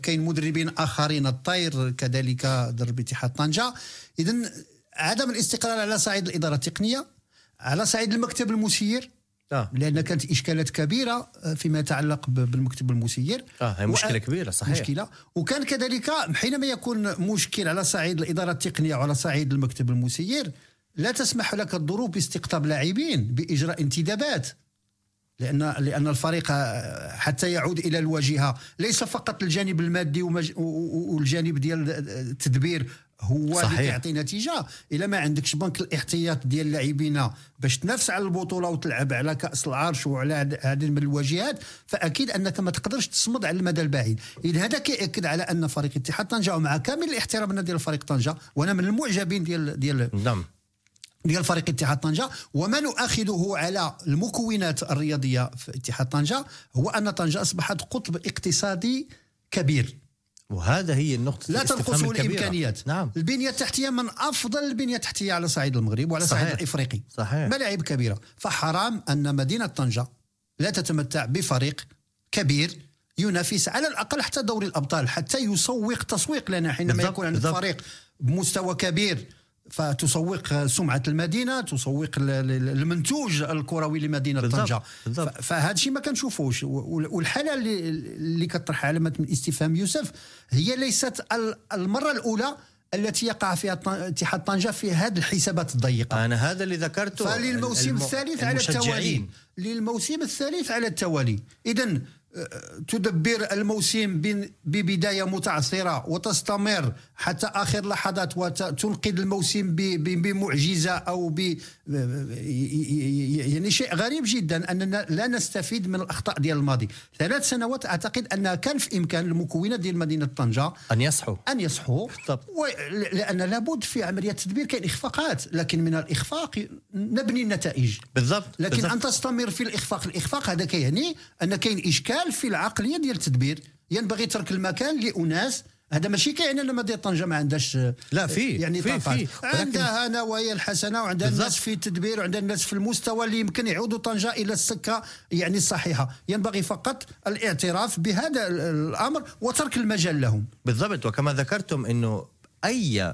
كاين مدربين آخرين الطير كذلك درب اتحاد طنجة. اذا عدم الاستقرار على صعيد الإدارة التقنية على صعيد المكتب المسير آه. لأن كانت إشكالات كبيرة آه، فيما يتعلق بالمكتب المسير آه، هي مشكلة كبيرة، صحيح. مشكلة وكان كذلك حينما يكون مشكل على صعيد الإدارة التقنية وعلى صعيد المكتب المسير لا تسمح لك الظروف باستقطاب لاعبين بإجراء انتدابات لأن لأن الفريق آه، حتى يعود إلى الواجهة ليس فقط الجانب المادي والجانب ديال التدبير هو صحيح. اللي كيعطي نتيجة. إلا ما عندكش بنك الاحتياط ديال اللاعبين باش تنافس على البطولة وتلعب على كأس العرش وعلى هذه من الواجهات فأكيد أنك ما تقدرش تصمد على المدى البعيد. اذا هذا كيأكد على أن فريق اتحاد طنجة ومع كامل الاحترام ديال فريق طنجة وأنا من المعجبين ديال ديال نعم. ديال فريق اتحاد طنجة وما نؤخذه على المكونات الرياضية في اتحاد طنجة هو أن طنجة أصبحت قطب اقتصادي كبير. وهذا هي النقطة لا الكبيرة. الامكانيات نعم البنية التحتية من أفضل البنية التحتية على صعيد المغرب وعلى صحيح. صعيد الافريقي صحيح. ملاعب كبيره فحرام أن مدينة طنجة لا تتمتع بفريق كبير ينافس على الأقل حتى دوري الأبطال حتى يسوق تسويق لنا حينما بالضبط، يكون عندك. فريق بمستوى كبير فتسوق سمعة المدينة تسوق ال- ال- المنتوج الكروي لمدينة طنجة. فهذا الشيء ما كنشوفوش. والحالة اللي اللي كطرح علامة من الاستفهام يوسف هي ليست ال- المرة الأولى التي يقع فيها اتحاد طنجة في هذه الحسابات الضيقة. أنا هذا اللي ذكرته فللموسم الم- الثالث على التوالي. للموسم الثالث على التوالي. اذا تدبر الموسم ببداية متعثرة وتستمر حتى آخر لحظات وتنقذ الموسم بمعجزة أو يعني شيء غريب جدا أننا لا نستفيد من الأخطاء ديال الماضي. ثلاث سنوات أعتقد أن كان في إمكان المكونات ديال مدينة طنجة أن يصحوا أن يصحوا لأن لابد في عملية التدبير كاين إخفاقات لكن من الإخفاق نبني النتائج. بالضبط. لكن بالضبط. أن تستمر في الإخفاق الإخفاق هذا كيعني أن كاين إشكال في العقلية ديال التدبير. ينبغي ترك المكان لأناس هذا ماشي كيعني ان مدينه طنجه ما عندهاش لا، في- يعني في- في. عندها نوايا الحسنة وعندها. الناس في التدبير وعندها الناس في المستوى اللي يمكن يعودوا طنجة إلى السكة يعني الصحيحه ينبغي فقط الاعتراف بهذا ال- الأمر وترك المجال لهم بالضبط وكما ذكرتم إنه أي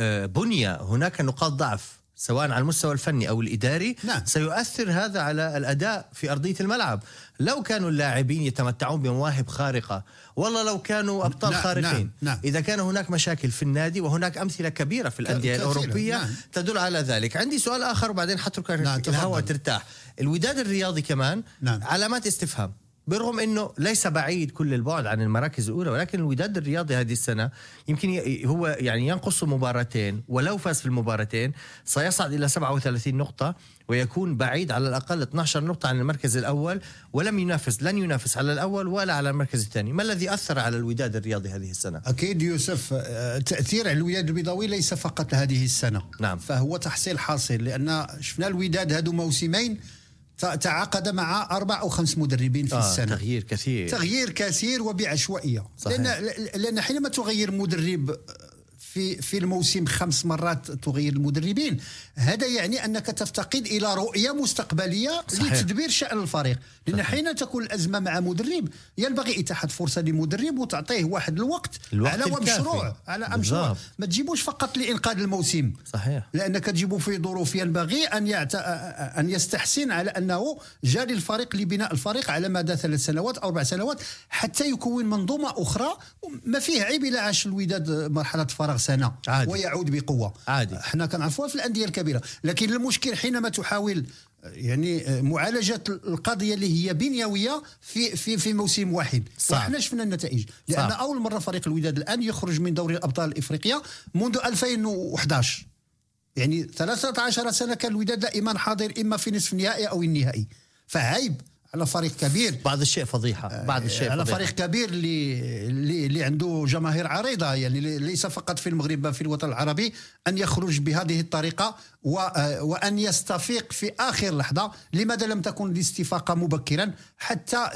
آه، بنية هناك نقاط ضعف سواء على المستوى الفني أو الإداري نعم. سيؤثر هذا على الأداء في أرضية الملعب لو كانوا اللاعبين يتمتعون بمواهب خارقة والله لو كانوا أبطال نعم، خارقين نعم، نعم. إذا كان هناك مشاكل في النادي وهناك أمثلة كبيرة في الأندية كثيرة، الأوروبية نعم. تدل على ذلك عندي سؤال آخر وبعدين حترك نعم، الهواء. ترتاح الوداد الرياضي كمان نعم. علامات استفهام بالرغم إنه ليس بعيد كل البعد عن المراكز الأولى ولكن الوداد الرياضي هذه السنة يمكن هو يعني ينقص مباراتين ولو فاز في المباراتين سيصعد إلى 37 نقطة ويكون بعيد على الأقل 12 نقطة عن المركز الأول ولم ينافس لن ينافس على الأول ولا على المركز الثاني. ما الذي أثر على الوداد الرياضي هذه السنة؟ أكيد يوسف آه، تأثير على الوداد البيضاوي ليس فقط هذه السنة. نعم. فهو تحصيل حاصل لأن شفنا الوداد هذو موسمين تعاقد مع أربع أو خمس مدربين في آه السنة تغيير كثير تغيير كثير وبعشوائية صحيح. لأن لأن حينما تغير مدرب في في الموسم خمس مرات تغير المدربين هذا يعني أنك تفتقد إلى رؤية مستقبلية صحيح. لتدبير شأن الفريق لأن حين تكون الأزمة مع مدرب ينبغي اتاحه فرصة لمدرب وتعطيه واحد الوقت, الوقت على. مشروع على مشروع. ما تجيبوش فقط لإنقاذ الموسم صحيح لأنك تجيب في ظروف ينبغي أن يعت... أن يستحسن على أنه جاري الفريق لبناء الفريق على مدى ثلاث سنوات أو أربع سنوات حتى يكون منظومة أخرى ما فيه عيب إلا عاش الوداد مرحلة فراغ سنة عادي. ويعود بقوة عادي. إحنا كنعرفوها في الأندية الكبيرة لكن المشكل حينما تحاول يعني معالجة القضية اللي هي بنيوية في في في موسم واحد. صعب. وحنا شفنا النتائج. لأن صعب. أول مرة فريق الوداد الآن يخرج من دوري الأبطال الافريقيا منذ 2011 يعني 13 سنة كان الوداد دائما حاضر إما في نصف النهائي أو النهائي. فعيب. على فريق كبير بعض الشيء فضيحة بعض الشيء على فضيحة. فريق كبير اللي اللي اللي عنده جماهير عريضة يعني لي- ليس فقط في المغرب بل في الوطن العربي أن يخرج بهذه الطريقة و آه، وأن يستفيق في آخر لحظة لماذا لم تكن الاستفاقة مبكرا حتى آه،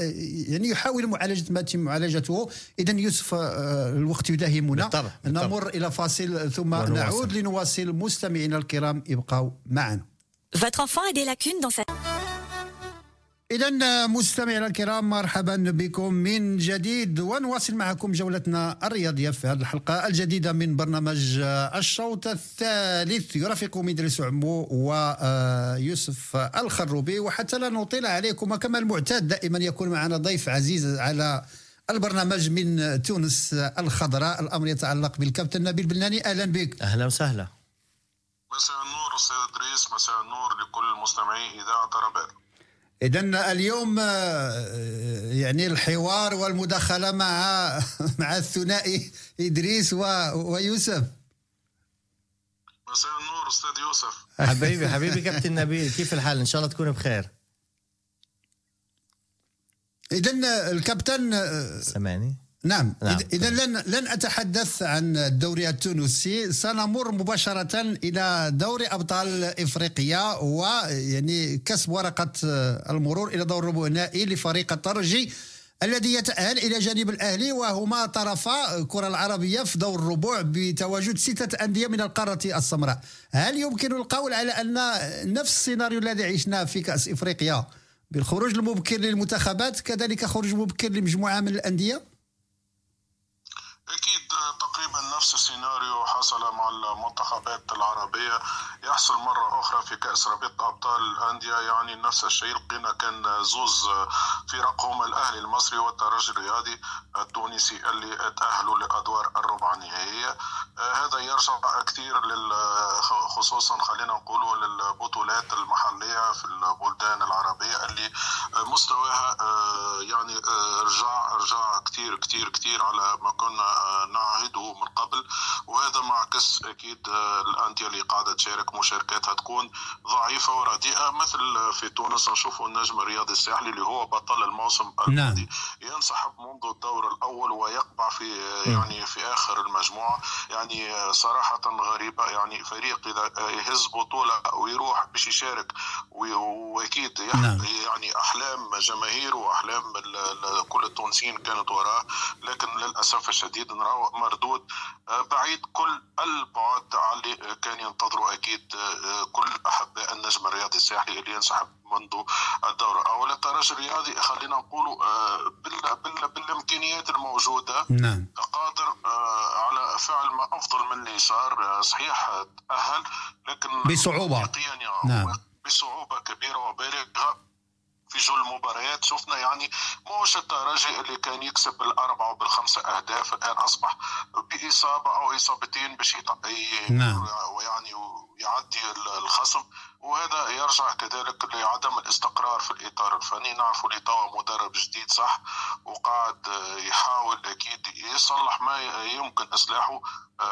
يعني يحاول معالجة ما يتم معالجته اذا يوسف آه، الوقت يداهمنا بالطبع، بالطبع. نمر إلى فاصل ثم ونواصل. نعود لنواصل مستمعينا الكرام ابقوا معنا Votre enfant a des lacunes dans sa... إذا مستمعينا الكرام مرحبا بكم من جديد. ونواصل معكم جولتنا الرياضية في هذه الحلقة الجديدة من برنامج آه، الشوط الثالث. يرافقكم إدريس عمو ويوسف الخروبي. وحتى لا نطيل عليكم كما المعتاد دائما يكون معنا ضيف عزيز على البرنامج من تونس الخضراء. الأمر يتعلق بالكابتن نبيل بلناني. أهلا بك. أهلا وسهلا. مساء النور أستاذ إدريس. مساء النور لكل مستمعي إذاعة رباط اذا اليوم آه، يعني الحوار والمداخلة مع مع الثنائي إدريس و- ويوسف. مساء النور أستاذ يوسف. حبيبي حبيبي كابتن نبيل كيف الحال؟ إن شاء الله تكون بخير. اذا الكابتن آه، سامعني؟ نعم. نعم. اذا لن لن أتحدث عن الدوري التونسي. سنمر مباشرة إلى دوري أبطال إفريقيا ويعني كسب ورقة آه، المرور إلى دور الربع النهائي لفريق الترجي الذي يتأهل إلى جانب الأهلي وهما طرفا الكرة العربية في دور الربع بتواجد ستة أندية من القارة السمراء. هل يمكن القول على أن نفس السيناريو الذي عشناه في كأس إفريقيا بالخروج المبكر للمنتخبات؟ كذلك خروج مبكر لمجموعة من الأندية؟ أكيد آه، تقريبا نفس السيناريو حصل مع المنتخبات العربية. يحصل مرة أخرى في كأس رابطة أبطال الأندية يعني نفس الشيء. لقينا كان زوز فرقهم الأهلي المصري والترجي الرياضي التونسي اللي تأهلوا لأدوار الربع النهائية. آه، هذا يرجع كثير لل خصوصا خلينا نقولوا للبطولات المحلية في البلدان العربية اللي مستواها آه، يعني آه، رجع رجع كثير كثير كثير على ما كنا آه، نعهده من قبل وهذا معكس أكيد آه، الأندية اللي قاعدة تشارك مشاركاتها تكون ضعيفة ورديئة مثل في تونس نشوفوا النجم الرياضي الساحلي اللي هو بطل الموسم الماضي ينسحب منذ الدور الأول ويقبع في يعني في آخر المجموعة. يعني آه، صراحة غريبة يعني فريق إذا آه، يهز بطولة ويروح باش يشارك وأكيد نعم. يعني أحلام جماهير وأحلام كل التونسيين كانت وراه لكن للأسف الشديد مردود. آه، بعيد كل البعد اللي كان ينتظروا أكيد آه، كل احباء النجم الرياضي الساحلي اللي ينسحب منذ الدورة. أو الترجي الرياضي خلينا نقولوا آه، بال- بال- بالإمكانيات الموجودة. نعم. قادر آه، على فعل ما أفضل من اللي صار آه، صحيح آه، تأهل لكن بصعوبة. نعم. بصعوبة كبيرة وبالغة. في جو المباريات شفنا يعني مش الترجي اللي كان يكسب بالأربعة وبالخمسة أهداف. الآن أصبح بإصابة أو إصابتين باش نعم. ويعني يعدي الخصم وهذا يرجع كذلك لعدم الاستقرار في الإطار الفني. نعرف اللي توا مدرب جديد صح وقاعد يحاول أكيد يصلح ما يمكن إصلاحه.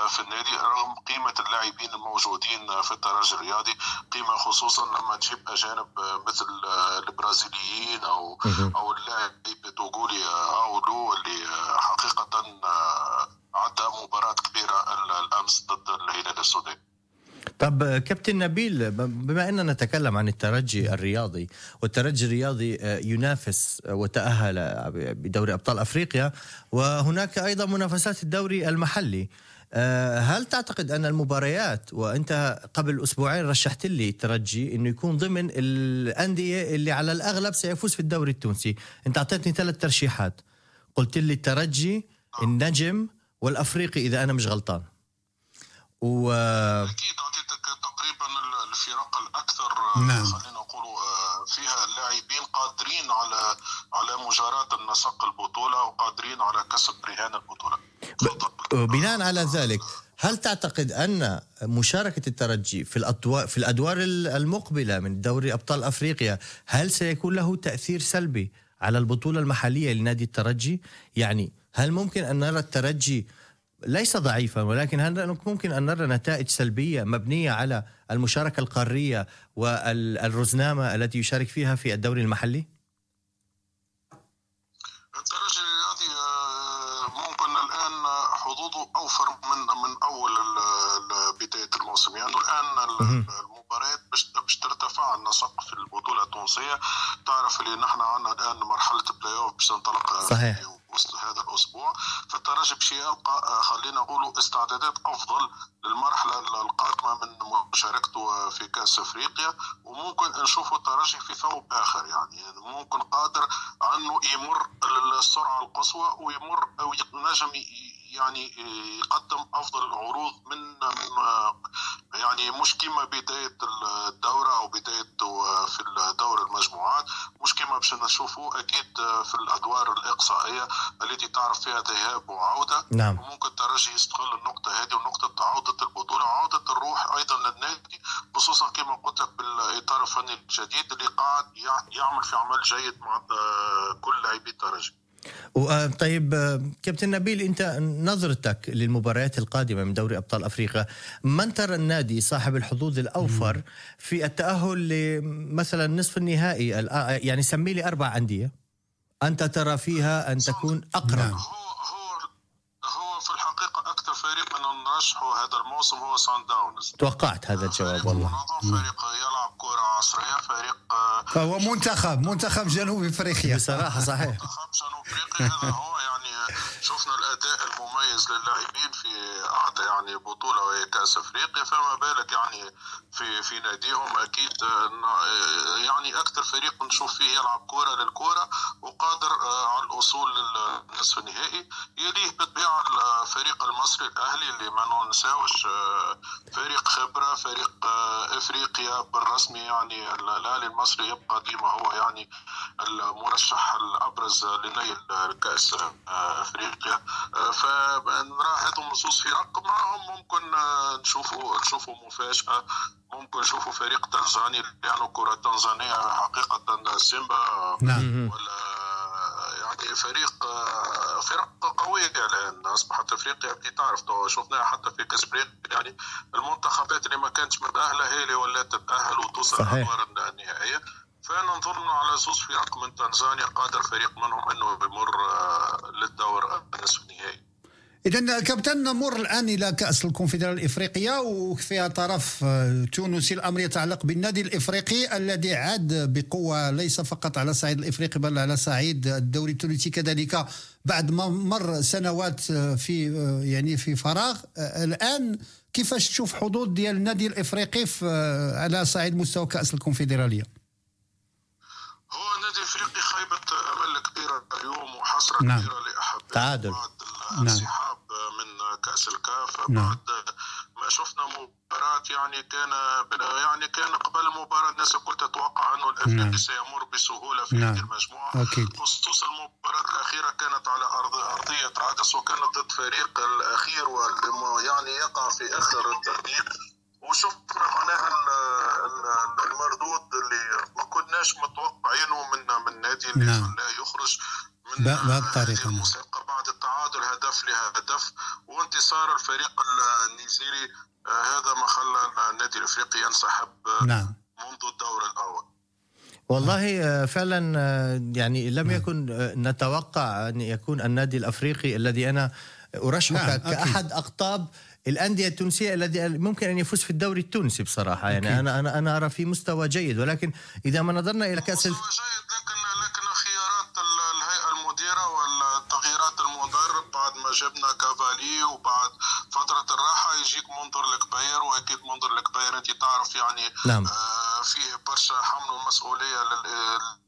في النادي رغم قيمة اللاعبين الموجودين آه، في الترجي الرياضي قيمة خصوصا لما تجيب أجانب آه، مثل آه، البرازيليين أو أو اللاعب توغولي آه، أولو اللي آه، آه، عدى مباراة كبيرة ال- الأمس ضد الهلال السوداني. طب كابتن نبيل بما إننا نتكلم عن الترجي الرياضي والترجي الرياضي آه، ينافس وتأهل بدوري أبطال أفريقيا وهناك أيضا منافسات الدوري المحلي. آه، هل تعتقد أن المباريات وأنت قبل أسبوعين رشحت لي الترجي إنه يكون ضمن الأندية اللي على الأغلب سيفوز في الدوري التونسي أنت أعطيتني ثلاث ترشيحات قلت لي الترجي النجم والأفريقي إذا أنا مش غلطان و أكيد أعطيتك تقريبا ال- الفرق الأكثر آه، نعم. خلينا نقول آه، فيها لاعبين قادرين على على مجاراة النسق البطولة وقادرين على كسب رهان البطولة. بناء على ذلك هل تعتقد أن مشاركة الترجي في الادوار في الأدوار المقبلة من دوري أبطال أفريقيا هل سيكون له تأثير سلبي على البطولة المحلية لنادي الترجي؟ يعني هل ممكن أن نرى الترجي ليس ضعيفا ولكن هل ممكن أن نرى نتائج سلبية مبنية على المشاركة القارية والرزنامه التي يشارك فيها في الدوري المحلي؟ الترجي الرياضي آه، ممكن الان اوفر من من أول بداية الموسم. يعني الآن ال- المباريات باش ترتفع النسق في البطولة التونسية. تعرف اللي نحن عندنا الآن مرحلة بلاي اوف باش تنطلق صحيح. وسط هذا الأسبوع. فالترجي باش يلقى آه، خلينا نقولوا استعدادات أفضل للمرحلة القادمة من مشاركته في كأس أفريقيا. وممكن نشوفوا الترجي في ثوب آخر. يعني ممكن قادر أنه يمر السرعه القصوى ويمر أو ينجم ي- يعني يقدم أفضل العروض من يعني مش كما بداية الدورة أو بدايته في دور المجموعات مش كما باش نشوفوا أكيد في الأدوار الإقصائية التي تعرف فيها ذهاب وعودة نعم. وممكن الترجي يستغل النقطة هذه ونقطة عودة البطولة وعوده الروح أيضا للنادي خصوصا كما قلت لك بالاطار الفني الجديد اللي قاعد يعمل في عمل جيد مع كل لاعبي الترجي طيب كابتن نبيل انت نظرتك للمباريات القادمة من دوري أبطال أفريقيا من ترى النادي صاحب الحظوظ الأوفر في التأهل لمثلا نصف النهائي يعني سمي لي أربع أندية أنت ترى فيها أن تكون أقرب؟ نرشحه هذا الموسم هو سان داونز توقعت هذا الجواب والله. فريق يلعب كرة عصرية فريق فهو منتخب منتخب جنوب إفريقيا. بصراحة صحيح. منتخب جنوب إفريقيا هذا هو يعني شفنا الأداء المميز للاعبين في عهد يعني بطولة وهي كأس أفريقيا فما بالك يعني في في ناديهم؟ أكيد يعني أكثر فريق نشوف فيه يلعب كرة للكرة وقادر على الوصول للنصف النهائي. يليه بالطبيعة الفريق المصري الأهلي اللي ما ننساوش آه، فريق خبرة فريق آه، إفريقيا بالرسمي يعني الأهلي المصري يبقى ديما هو يعني المرشح الأبرز لنيل كاس آه، افريقيا فنرى هذو النصوص في رقم معهم. ممكن نشوفوا نشوفوا مفاجأة. ممكن نشوفوا فريق تنزاني لأنه كرة تنزانية حقيقة سيمبا نعم. ولا يعني فريق فرق قوية الآن. أصبحت أفريقيا كي تعرف شفناها حتى في كأس يعني المنتخبات اللي ما كانتش متأهلة هي اللي ولات تتأهل وتوصل الادوار النهائية. فانا نظن على زوز فرق من تنزانيا قادر فريق منهم أنه يمر آه، للدور النصف النهائي اذا كابتن نمر الآن إلى كأس الكونفدراليه الإفريقية وفيها طرف آه، تونسي الأمر يتعلق بالنادي الإفريقي الذي عاد بقوة ليس فقط على الصعيد الإفريقي بل على صعيد الدوري التونسي كذلك بعد ما مر سنوات آه، في يعني في فراغ الآن كيفاش تشوف حظوظ ديال النادي الإفريقي على صعيد مستوى كأس الكونفدرالية؟ هو النادي الافريقي خيبة أمل كبيرة اليوم وحسره نعم. كبيرة لاحب تعادل نعم. كأس الكاف نعم. بعد ما شفنا مباراة يعني كان يعني كان قبل المباراة الناس الكل تتوقع أنه الإفريقي نعم. سيمر بسهولة في نعم. هذه المجموعة أكيد. خصوصا المباراة الأخيرة كانت على أرض أرضية عدس وكانت ضد فريق الأخير يعني يقع في آخر الترتيب وشفنا معناها المردود اللي ما كناش متوقعينه من من نادي اللي نعم. يخرج من بهذه الطريقة المسابقة بعد التعادل هدف لهدف وانتصار الفريق النيجيري آه، هذا ما خلى النادي الإفريقي ينسحب آه، نعم. منذ الدور الأول والله آه، فعلا يعني لم نعم. يكن نتوقع أن يكون النادي الأفريقي الذي أنا ارشحه نعم. كأحد أقطاب الأندية التونسية الذي ممكن أن يفوز في الدوري التونسي بصراحة يعني أكيد. أنا أنا أنا أرى في مستوى جيد ولكن إذا ما نظرنا إلى كأس مستوى جيد لكن لكن خيارات الهيئة المديرة والتغييرات المدرب بعد ما جبنا كافالي وبعد فترة الراحة يجيك منظر الكبير وأكيد منظر الكبير أنت تعرف يعني نعم. آه فيه برشا حمل المسؤوليه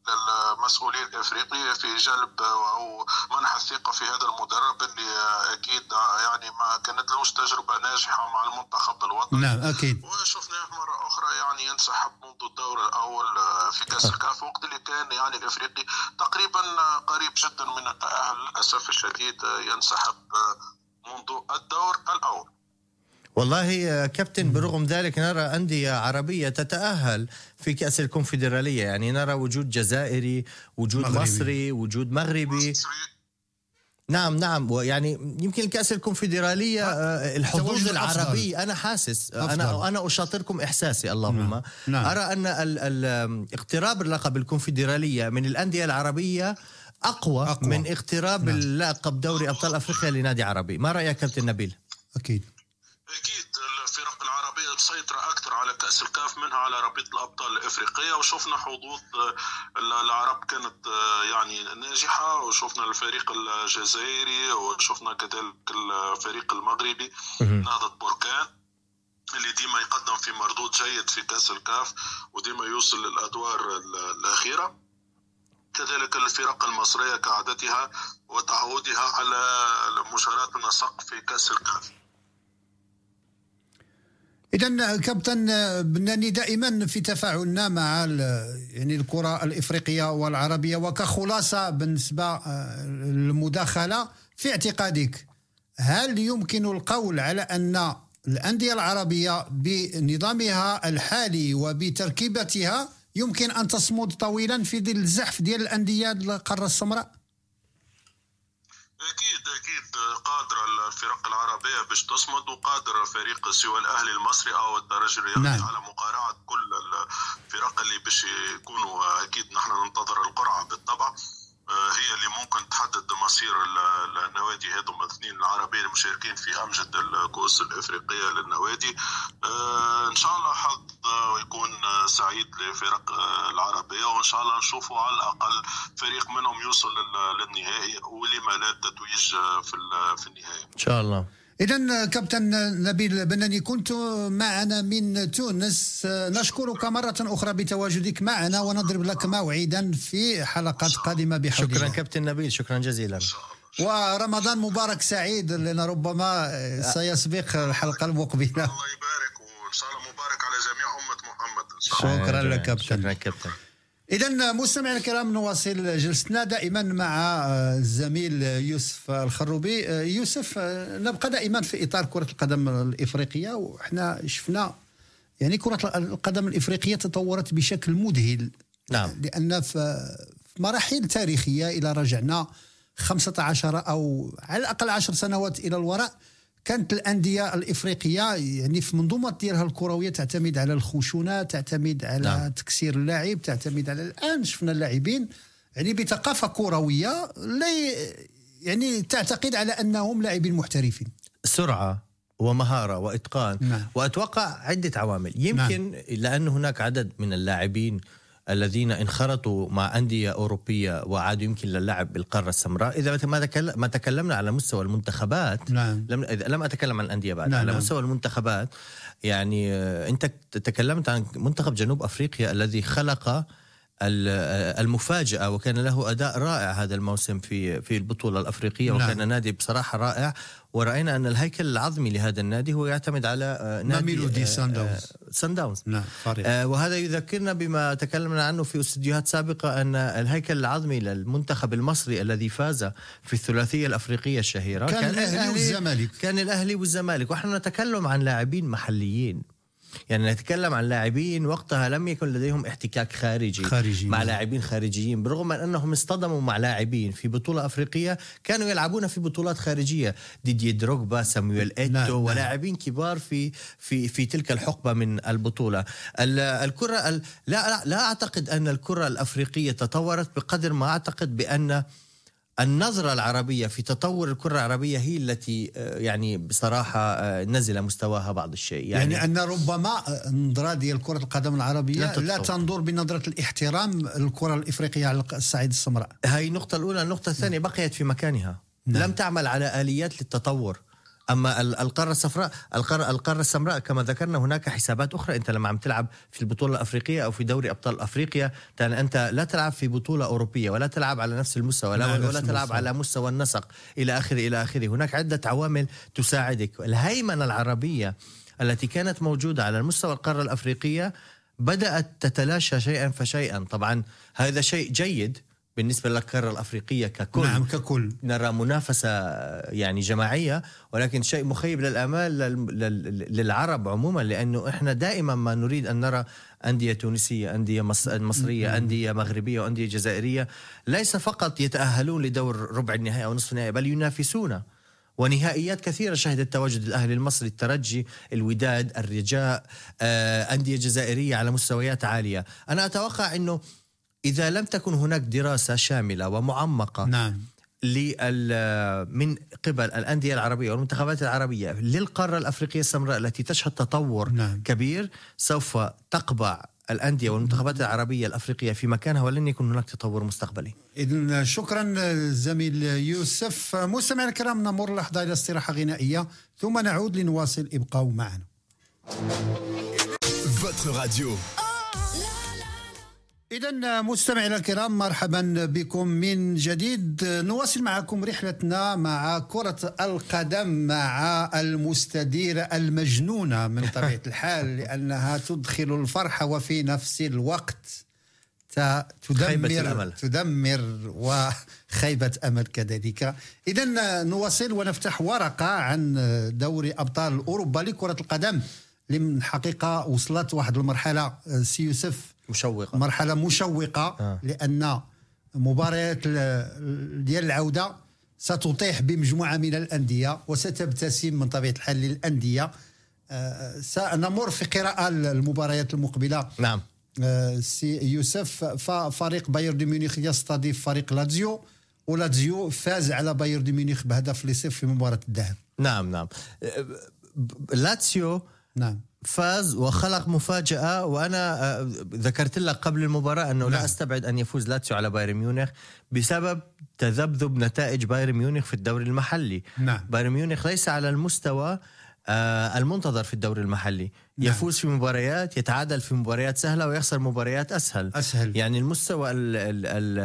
للمسؤولين الإفريقية في جلب أو منح الثقة في هذا المدرب اللي أكيد يعني ما كانت لهش تجربة ناجحة مع المنتخب الوطني. نعم أكيد. وشفناه مرة أخرى يعني ينسحب منذ الدور الأول في كأس الكاف وقت اللي كان يعني الإفريقي تقريبا قريب جدا من التاهل للأسف الشديد ينسحب منذ الدور الأول. والله كابتن برغم ذلك نرى أندية عربية تتأهل في كأس الكونفدرالية يعني نرى وجود جزائري وجود مغربي. مصري وجود مغربي نعم نعم ويعني يمكن الكأس الكونفدرالية آه، الحظوظ العربي أنا حاسس أفضل. أنا أنا أشاطركم إحساسي اللهم نعم. نعم. أرى أن اقتراب اللقب الكونفدرالية من الأندية العربية أقوى, أقوى. من اقتراب نعم. اللقب دوري أبطال أفريقيا لنادي عربي ما رأيك كابتن نبيل؟ أكيد أكيد الفرق العربية مسيطره أكثر على كأس الكاف منها على رابطة الأبطال الإفريقية وشفنا حظوظ العرب كانت يعني ناجحة وشفنا الفريق الجزائري وشفنا كذلك الفريق المغربي نهضة بركان اللي ديما يقدم في مردود جيد في كأس الكاف وديما يوصل للأدوار الأخيرة. كذلك الفرق المصرية كعادتها وتعودها على مشاركه النسق في كأس الكاف. اذا كابتن بناني دائما في تفاعلنا مع يعني الكرة الإفريقية والعربية وكخلاصة بالنسبة للمداخله في اعتقادك هل يمكن القول على أن الأندية العربية بنظامها الحالي وبتركيبتها يمكن أن تصمد طويلا في ظل الزحف ديال الأندية القارة السمراء؟ أكيد أكيد. قادره الفرق العربية باش تصمد وقادر فريق سوى الأهلي المصري أو الترجي الرياضي نعم. على مقارعة كل الفرق اللي باش يكونوا. أكيد نحن ننتظر القرعة بالطبع. هي اللي ممكن تحدد مصير ال- النوادي هذوما. الاثنين العربيين المشاركين في أمجد الكؤوس الإفريقية للنوادي. آه، إن شاء الله حظ آه، يكون آه، سعيد لفرق آه، العربيه وإن شاء الله نشوفوا على الأقل فريق منهم يوصل لل- للنهائي ولما لا التتويج آه، في ال- في النهايه إن شاء الله. إذا كابتن نبيل بناني كنت معنا من تونس. نشكرك مرة أخرى بتواجدك معنا ونضرب لك موعدا في حلقات قادمة بحول شكرا. كابتن نبيل شكرا جزيلا. ورمضان مبارك سعيد لأن ربما سيسبق الحلقة المقبلة. الله يبارك وإن شاء الله مبارك على جميع أمة محمد. ان شاء الله شكرا لك كابتن. شكرا كابتن. إذا مستمعينا الكرام نواصل جلستنا دائما مع الزميل يوسف الخروبي. يوسف نبقى دائما في إطار كرة القدم الإفريقية. وإحنا شفنا يعني كرة القدم الإفريقية تطورت بشكل مذهل. نعم. لأن في مراحل تاريخية إلى رجعنا 15 أو على الأقل 10 سنوات إلى الوراء كانت الأندية الإفريقية يعني في منظومة ديالها الكروية تعتمد على الخشونة تعتمد على نعم. نعم. تكسير اللاعب تعتمد على الآن شفنا اللاعبين يعني بثقافة كروية لا يعني تعتقد على أنهم لاعبين محترفين سرعة ومهارة وإتقان نعم. وأتوقع عدة عوامل يمكن لأن هناك عدد من اللاعبين الذين انخرطوا مع أندية أوروبية وعادوا يمكن للعب بالقارة السمراء إذا ما ما تكلمنا على مستوى المنتخبات نعم. لم إذا لم أتكلم عن الأندية بعد نعم، على نعم. مستوى المنتخبات يعني آه، أنت تكلمت عن منتخب جنوب أفريقيا الذي خلق آه، المفاجأة وكان له أداء رائع هذا الموسم في في البطولة الأفريقية نعم. وكان نادي بصراحة رائع ورأينا أن الهيكل العظمي لهذا النادي هو يعتمد على آه، نادي ميلودي سان داونز. سان داونز نعم فريق آه، وهذا يذكرنا بما تكلمنا عنه في استديوهات سابقة أن الهيكل العظمي للمنتخب المصري الذي فاز في الثلاثية الأفريقية الشهيرة كان الأهلي والزمالك. كان الأهلي والزمالك ونحن نتكلم عن لاعبين محليين يعني نتكلم عن لاعبين وقتها لم يكن لديهم احتكاك خارجي خارجي، مع نعم. لاعبين خارجيين بالرغم من أنهم اصطدموا مع لاعبين في بطولة أفريقية كانوا يلعبون في بطولات خارجية ديدي دروغبا سامويل إيتو نعم، نعم. ولاعبين كبار في في في تلك الحقبة من البطولة ال- الكرة ال- لا لا, لا أعتقد أن الكرة الأفريقية تطورت بقدر ما أعتقد بأن النظرة العربية في تطور الكرة العربية هي التي آه، يعني بصراحة آه، نزل مستواها بعض الشيء. يعني, يعني, أن ربما النظره ديال كره القدم العربية لا لا. تنظر بنظرة الاحترام الكرة الإفريقية على الصعيد السمراء. هاي النقطة الأولى. النقطة الثانية بقيت في مكانها. نعم. لم تعمل على آليات للتطور. أما ال- القارة الصفراء القارة, القارة السمراء كما ذكرنا هناك حسابات أخرى. أنت لما عم تلعب في البطولة الأفريقية أو في دوري أبطال أفريقيا تعني أنت لا تلعب في بطولة أوروبية ولا تلعب على نفس المستوى لا، ولا, ولا تلعب. على مستوى النسق إلى آخره إلى آخره. هناك عدة عوامل تساعدك. الهيمنة العربية التي كانت موجودة على المستوى القارة الأفريقية بدأت تتلاشى شيئا فشيئا. طبعا هذا شيء جيد بالنسبة للقارة الأفريقية ككل. نعم ككل. نرى منافسة يعني جماعية ولكن شيء مخيب للآمال لل- لل- للعرب عموما لأنه إحنا دائما ما نريد أن نرى أندية تونسية أندية مص- مصرية أندية مغربية وأندية جزائرية. ليس فقط يتأهلون لدور ربع النهائي أو نصف النهائي بل ينافسون. ونهائيات كثيرة شهدت تواجد الأهلي المصري الترجي الوداد الرجاء آه، أندية جزائرية على مستويات عالية. أنا أتوقع أنه إذا لم تكن هناك دراسة شاملة ومعمقة نعم. لل من قبل الأندية العربية والمنتخبات العربية للقارة الأفريقية السمراء التي تشهد تطور نعم. كبير سوف تقبع الأندية والمنتخبات العربية الأفريقية في مكانها ولن يكون هناك تطور مستقبلي. اذا شكرا زميل يوسف. مستمعينا الكرام نمر لحظة إلى استراحة غنائية ثم نعود لنواصل. ابقوا معنا. Votre radio. إذا مستمعينا الكرام مرحبا بكم من جديد. نواصل معكم رحلتنا مع كرة القدم مع المستديرة المجنونة من طبيعة الحال لأنها تدخل الفرحة وفي نفس الوقت تدمر. تدمر وخيبة أمل كذلك. إذا نواصل ونفتح ورقة عن دوري أبطال أوروبا لكرة القدم. اللي من الحقيقة وصلت واحد المرحلة سي يوسف. مشوقة. مرحلة مشوقة آه. لأن مباريات ال- ديال العودة ستطيح بمجموعة من الأندية وستبتسم من طبيعة الحال للأندية. آه، سنمر في قراءة المباريات المقبلة. نعم. آه، سي يوسف ففريق بايرن دي ميونخ يستضيف فريق لاتزيو ولاتزيو فاز على بايرن دي ميونخ بهدف لصفر في مباراة الذهاب. نعم نعم. لاتسيو نعم فاز وخلق مفاجأة وأنا آه، ذكرت لك قبل المباراة أنه لا نعم. أستبعد أن يفوز لاتسيو على بايرن ميونخ بسبب تذبذب نتائج بايرن ميونخ في الدوري المحلي نعم. بايرن ميونخ ليس على المستوى آه، المنتظر في الدوري المحلي نعم. يفوز في مباريات يتعادل في مباريات سهلة ويخسر مباريات أسهل أسهل. يعني المستوى ال ال ال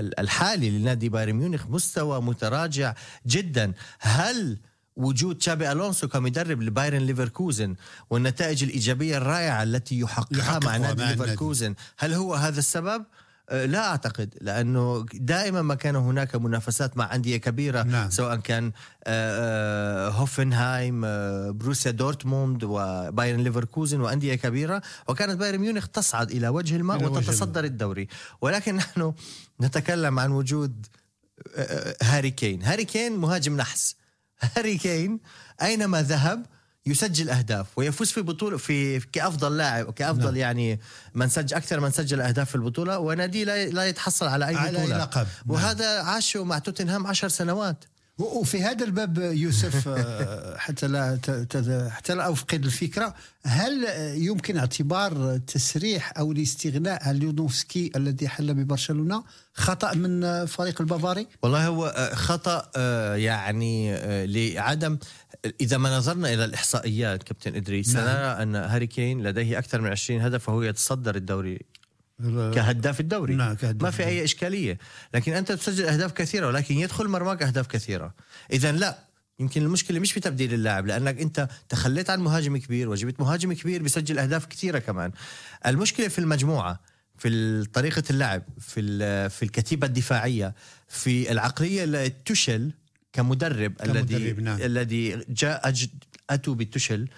ال الحالي لنادي بايرن ميونخ مستوى متراجع جدا هل وجود تشابي ألونسو كمدرب لبايرن ليفركوزن والنتائج الإيجابية الرائعة التي يحققها يحققها مع نادي. ليفركوزن هل هو هذا السبب؟ آه، لا أعتقد لأنه دائما ما كان هناك منافسات مع أندية كبيرة نعم. سواء كان آه، آه، هوفنهايم بروسيا دورتموند وبايرن ليفركوزن وأندية كبيرة وكانت بايرن ميونخ تصعد إلى وجه الماء وتتصدر الدوري ولكن نحن نتكلم عن وجود هاري كين هاري كين مهاجم نحس هاري كين أينما ذهب يسجل أهداف ويفوز في بطولة في كأفضل لاعب كأفضل نعم. يعني من سجل أكثر من سجل أهداف في البطولة ونادي لا يتحصل على أي على أي بطولة لقب. نعم. وهذا عاشه مع توتنهام عشر سنوات وفي هذا الباب يوسف آه، حتى لا حتى لا افقد الفكرة هل يمكن اعتبار تسريح أو الاستغناء عن ليونوفسكي الذي حل ببرشلونة خطأ من فريق البافاري؟ والله هو آه، خطأ آه، يعني لعدم إذا ما نظرنا إلى الإحصائيات كابتن إدريس نعم. سنرى أن هاري كين لديه أكثر من 20 هدف وهو يتصدر الدوري كهداف الدوري. نعم، كهداف ما في. أي إشكالية. لكن أنت تسجل أهداف كثيرة ولكن يدخل مرماك أهداف كثيرة. اذا لا يمكن المشكلة مش في تبديل اللاعب لأنك أنت تخليت عن مهاجم كبير وجبت مهاجم كبير بيسجل أهداف كثيرة كمان. المشكلة في المجموعة في طريقة اللعب في في الكتيبة الدفاعية في العقلية تشل كمدرب, كمدرب، الذي نعم. الذي جاء أتوا بتشل.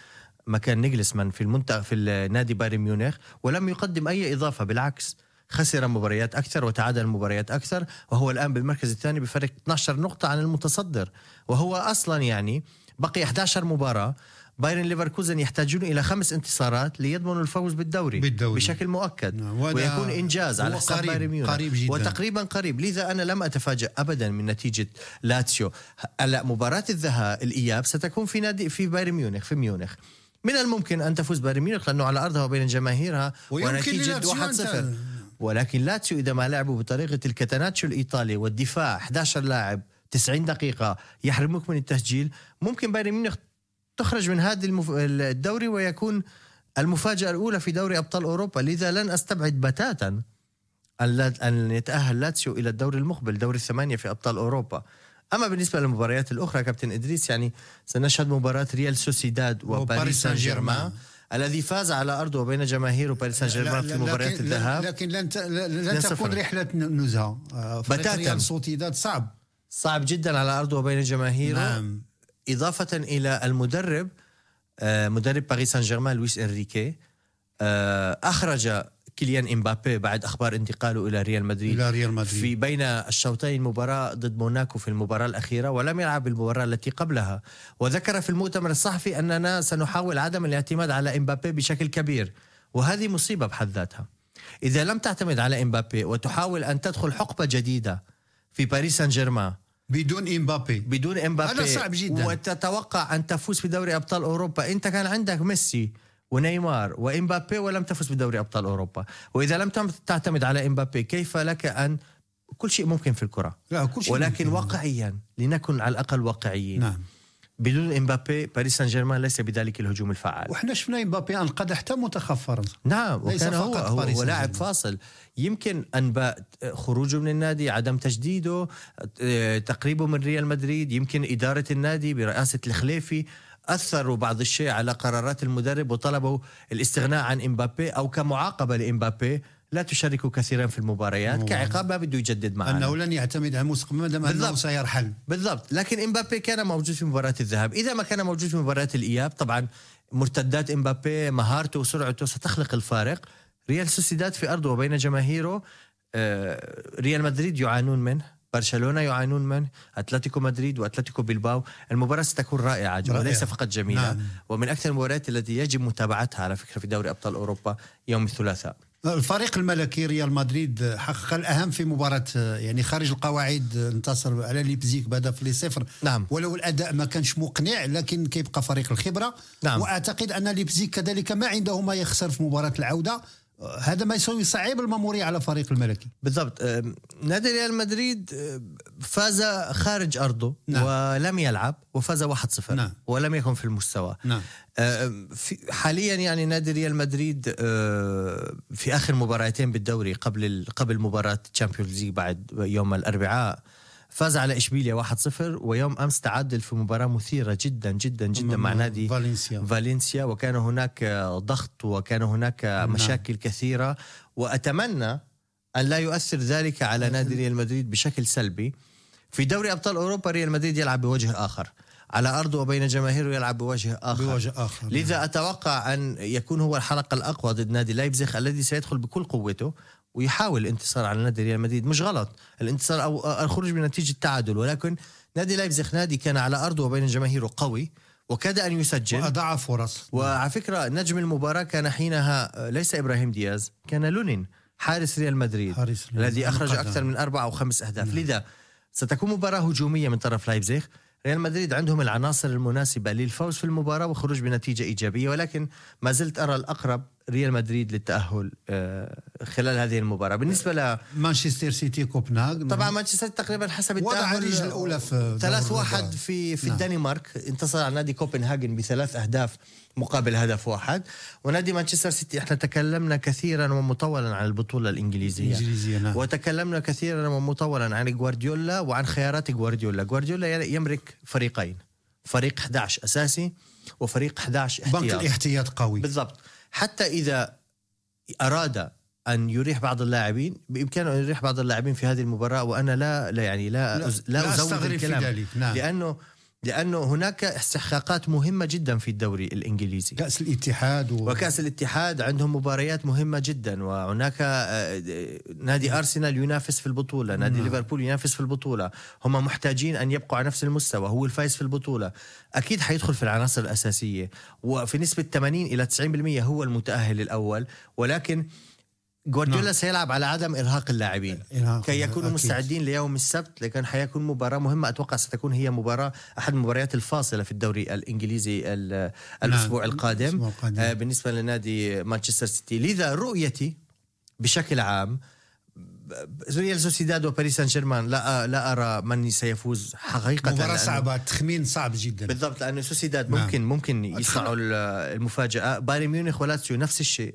مكان نيجلسمان في المنتخب في النادي بايرن ميونخ ولم يقدم أي إضافة بالعكس خسر مباريات أكثر وتعادل مباريات أكثر وهو الآن بالمركز الثاني بفرق 12 نقطة عن المتصدر. وهو أصلا يعني بقي 11 مباراة. بايرن ليفركوزن يحتاجون إلى خمس انتصارات ليضمنوا الفوز بالدوري, بالدوري. بشكل مؤكد. نعم، ويكون إنجاز على حساب بايرن ميونخ. قريب جداً. وتقريبا قريب. لذا أنا لم أتفاجأ ابدا من نتيجة لاتسيو. هلا مباراة الذهاب الإياب ستكون في نادي في بايرن ميونخ في ميونخ. من الممكن أن تفوز بايرن ميونخ لأنه على أرضها وبين جماهيرها ونتيجة للاتسيو 1-0 أن- ولكن لاتسيو إذا ما لعبوا بطريقة ال catenaccio الإيطالي والدفاع 11 لاعب 90 دقيقة يحرموك من التسجيل ممكن بايرن ميونخ تخرج من هذا المف... الدوري ويكون المفاجأة الأولى في دوري أبطال أوروبا. لذا لن أستبعد بتاتا أن يتأهل لاتسيو إلى الدور المقبل دور الثمانية في أبطال أوروبا. أما بالنسبة للمباريات الأخرى كابتن إدريس يعني سنشهد مباراة ريال سوسيداد وباريس سان جيرمان. الذي فاز على أرضه وبين جماهير باريس سان جيرمان في مباريات الذهاب لكن لن لن. تكون رحلة نزهة آه، بتاتا. ريال سوسيداد صعب صعب جدا على أرضه وبين جماهيره نعم إضافة إلى المدرب آه، مدرب باريس سان جيرمان لويس إنريكي آه، أخرج كيليان إمبابي بعد أخبار انتقاله إلى ريال مدريد. إلى ريال مدريد. في بين الشوطين مباراة ضد موناكو في المباراة الأخيرة ولم يلعب المباراة التي قبلها. وذكر في المؤتمر الصحفي أننا سنحاول عدم الاعتماد على إمبابي بشكل كبير وهذه مصيبة بحد ذاتها. إذا لم تعتمد على إمبابي وتحاول أن تدخل حقبة جديدة في باريس سان جيرمان بدون إمبابي. بدون إمبابي هذا صعب جداً. وتتوقع أن تفوز بدوري أبطال أوروبا. انت كان عندك ميسي ونيمار وإمبابي ولم تفز بدوري أبطال أوروبا. وإذا لم تم- تعتمد على إمبابي كيف لك ان كل شيء ممكن في الكرة. لا كل شيء ولكن ممكن. واقعيا لنكن على الأقل واقعيين. نعم. بدون إمبابي باريس سان جيرمان ليس بذلك الهجوم الفعال. وحنا شفنا إمبابي أنقذ حتى منتخب فرنسا نعم وكان هو هو, هو لاعب. فاصل. يمكن انباء خروجه من النادي عدم تجديده آه، تقريبه من ريال مدريد يمكن إدارة النادي برئاسة الخليفي. أثروا بعض الشيء على قرارات المدرب وطلبوا الاستغناء عن إمبابي أو كمعاقبة لإمبابي. لا تشاركوا كثيرا في المباريات. كعقاب ما بده يجدد معنا أنه لن يعتمد على المستقبل ما دام أنه. سيرحل. بالضبط. لكن إمبابي كان موجود في مباراة الذهاب. إذا ما كان موجود في مباراة الإياب طبعا مرتدات إمبابي مهارته وسرعته ستخلق الفارق. ريال سوسيداد في أرضه وبين جماهيره. آه، ريال مدريد يعانون منه. برشلونة يعانون منه أتلتيكو مدريد وأتلتيكو بلباو المباراة ستكون رائعة, رائعة. وليس فقط جميلة نعم. ومن أكثر المباريات التي يجب متابعتها على فكرة في دوري أبطال أوروبا يوم الثلاثاء الفريق الملكي ريال مدريد حقق الأهم في مباراة يعني خارج القواعد انتصر على ليبزيك بهدف لصفر نعم. ولو الأداء ما كانش مقنع لكن كيبقى فريق الخبرة نعم. وأعتقد أن ليبزيك كذلك ما عنده ما يخسر في مباراة العودة هذا ما يسوي يصعب المامورية على فريق الملكي بالضبط نادي ريال مدريد فاز خارج أرضه نعم. ولم يلعب وفاز 1-0 نعم. ولم يكن في المستوى نعم. حاليا يعني نادي ريال مدريد في آخر مباراتين بالدوري قبل قبل مباراة Champions League بعد يوم الأربعاء فاز على إشبيليا 1-0 ويوم أمس تعادل في مباراة مثيرة جدا جدا جدا مع نادي فالنسيا. فالنسيا. وكان هناك ضغط وكان هناك مشاكل كثيرة. وأتمنى أن لا يؤثر ذلك على نادي ريال مدريد بشكل سلبي. في دوري أبطال أوروبا ريال مدريد يلعب بوجه آخر. على ارضه وبين جماهيره يلعب بوجه آخر. بوجه آخر. لذا أتوقع أن يكون هو الحلقة الأقوى ضد نادي لايبزيغ الذي سيدخل بكل قوته. ويحاول الانتصار على نادي ريال مدريد. مش غلط. الانتصار أو الخروج بنتيجة تعادل ولكن نادي لايبزيغ نادي كان على أرضه وبين جماهيره قوي وكاد أن يسجل. واضاع فرص. وعلى فكرة نجم المباراة كان حينها ليس إبراهيم دياز كان لونين حارس ريال مدريد حارس الذي أخرج مقدم. أكثر من أربع أو خمس أهداف. لذا ستكون مباراة هجومية من طرف لايبزيغ. ريال مدريد عندهم العناصر المناسبة للفوز في المباراة والخروج بنتيجة إيجابية ولكن ما زلت أرى الأقرب ريال مدريد للتأهل آه، خلال هذه المباراة. بالنسبة ل مانشستر سيتي كوبنهاغ. طبعا مانشستر تقريبا حسب وضع الرجل الأولى في دور ثلاث الربع. واحد في في نعم. الدنمارك. انتصر على نادي كوبنهاجن بثلاث أهداف مقابل هدف واحد. ونادي مانشستر سيتي إحنا تكلمنا كثيرا ومطولا عن البطولة الإنجليزية. الإنجليزية، نعم. وتكلمنا كثيرا ومطولا عن جوارديولا وعن خيارات جوارديولا جوارديولا يملك فريقين. فريق 11 أساسي وفريق 11 بنك احتياط. الاحتياط قوي. بالضبط. حتى إذا أراد أن يريح بعض اللاعبين بإمكانه أن يريح بعض اللاعبين في هذه المباراة وأنا لا, لا يعني لا لا- لا لا أزود أستغرب في الكلام ذلك، نعم. لأنه لأنه هناك استحقاقات مهمة جدا في الدوري الإنجليزي. كأس الاتحاد و... وكأس الاتحاد عندهم مباريات مهمة جدا وهناك آه، نادي أرسنال ينافس في البطولة نادي ليفربول ينافس في البطولة. هم محتاجين أن يبقوا على نفس المستوى هو الفايز في البطولة. أكيد حيدخل في العناصر الأساسية وفي نسبة 80 إلى 90% هو المتأهل الأول ولكن جوارديولا نعم. سيلعب على عدم إرهاق اللاعبين إرهاق، كي يكونوا أكيد. مستعدين ليوم السبت لكن حيكون مباراة مهمة أتوقع ستكون هي مباراة أحد المباريات الفاصلة في الدوري الإنجليزي ال- الأسبوع القادم الأسبوع القادم. آه، بالنسبة لنادي مانشستر سيتي لذا رؤيتي بشكل عام ريال سوسيداد وباريس سان جيرمان لا لا أرى من سيفوز حقيقة مباراة لأنه- صعبة تخمين صعب جدا بالضبط لأنه سوسيداد نعم. ممكن ممكن يصنعوا ال- المفاجأة بايرن ميونخ ولاتسيو نفس الشيء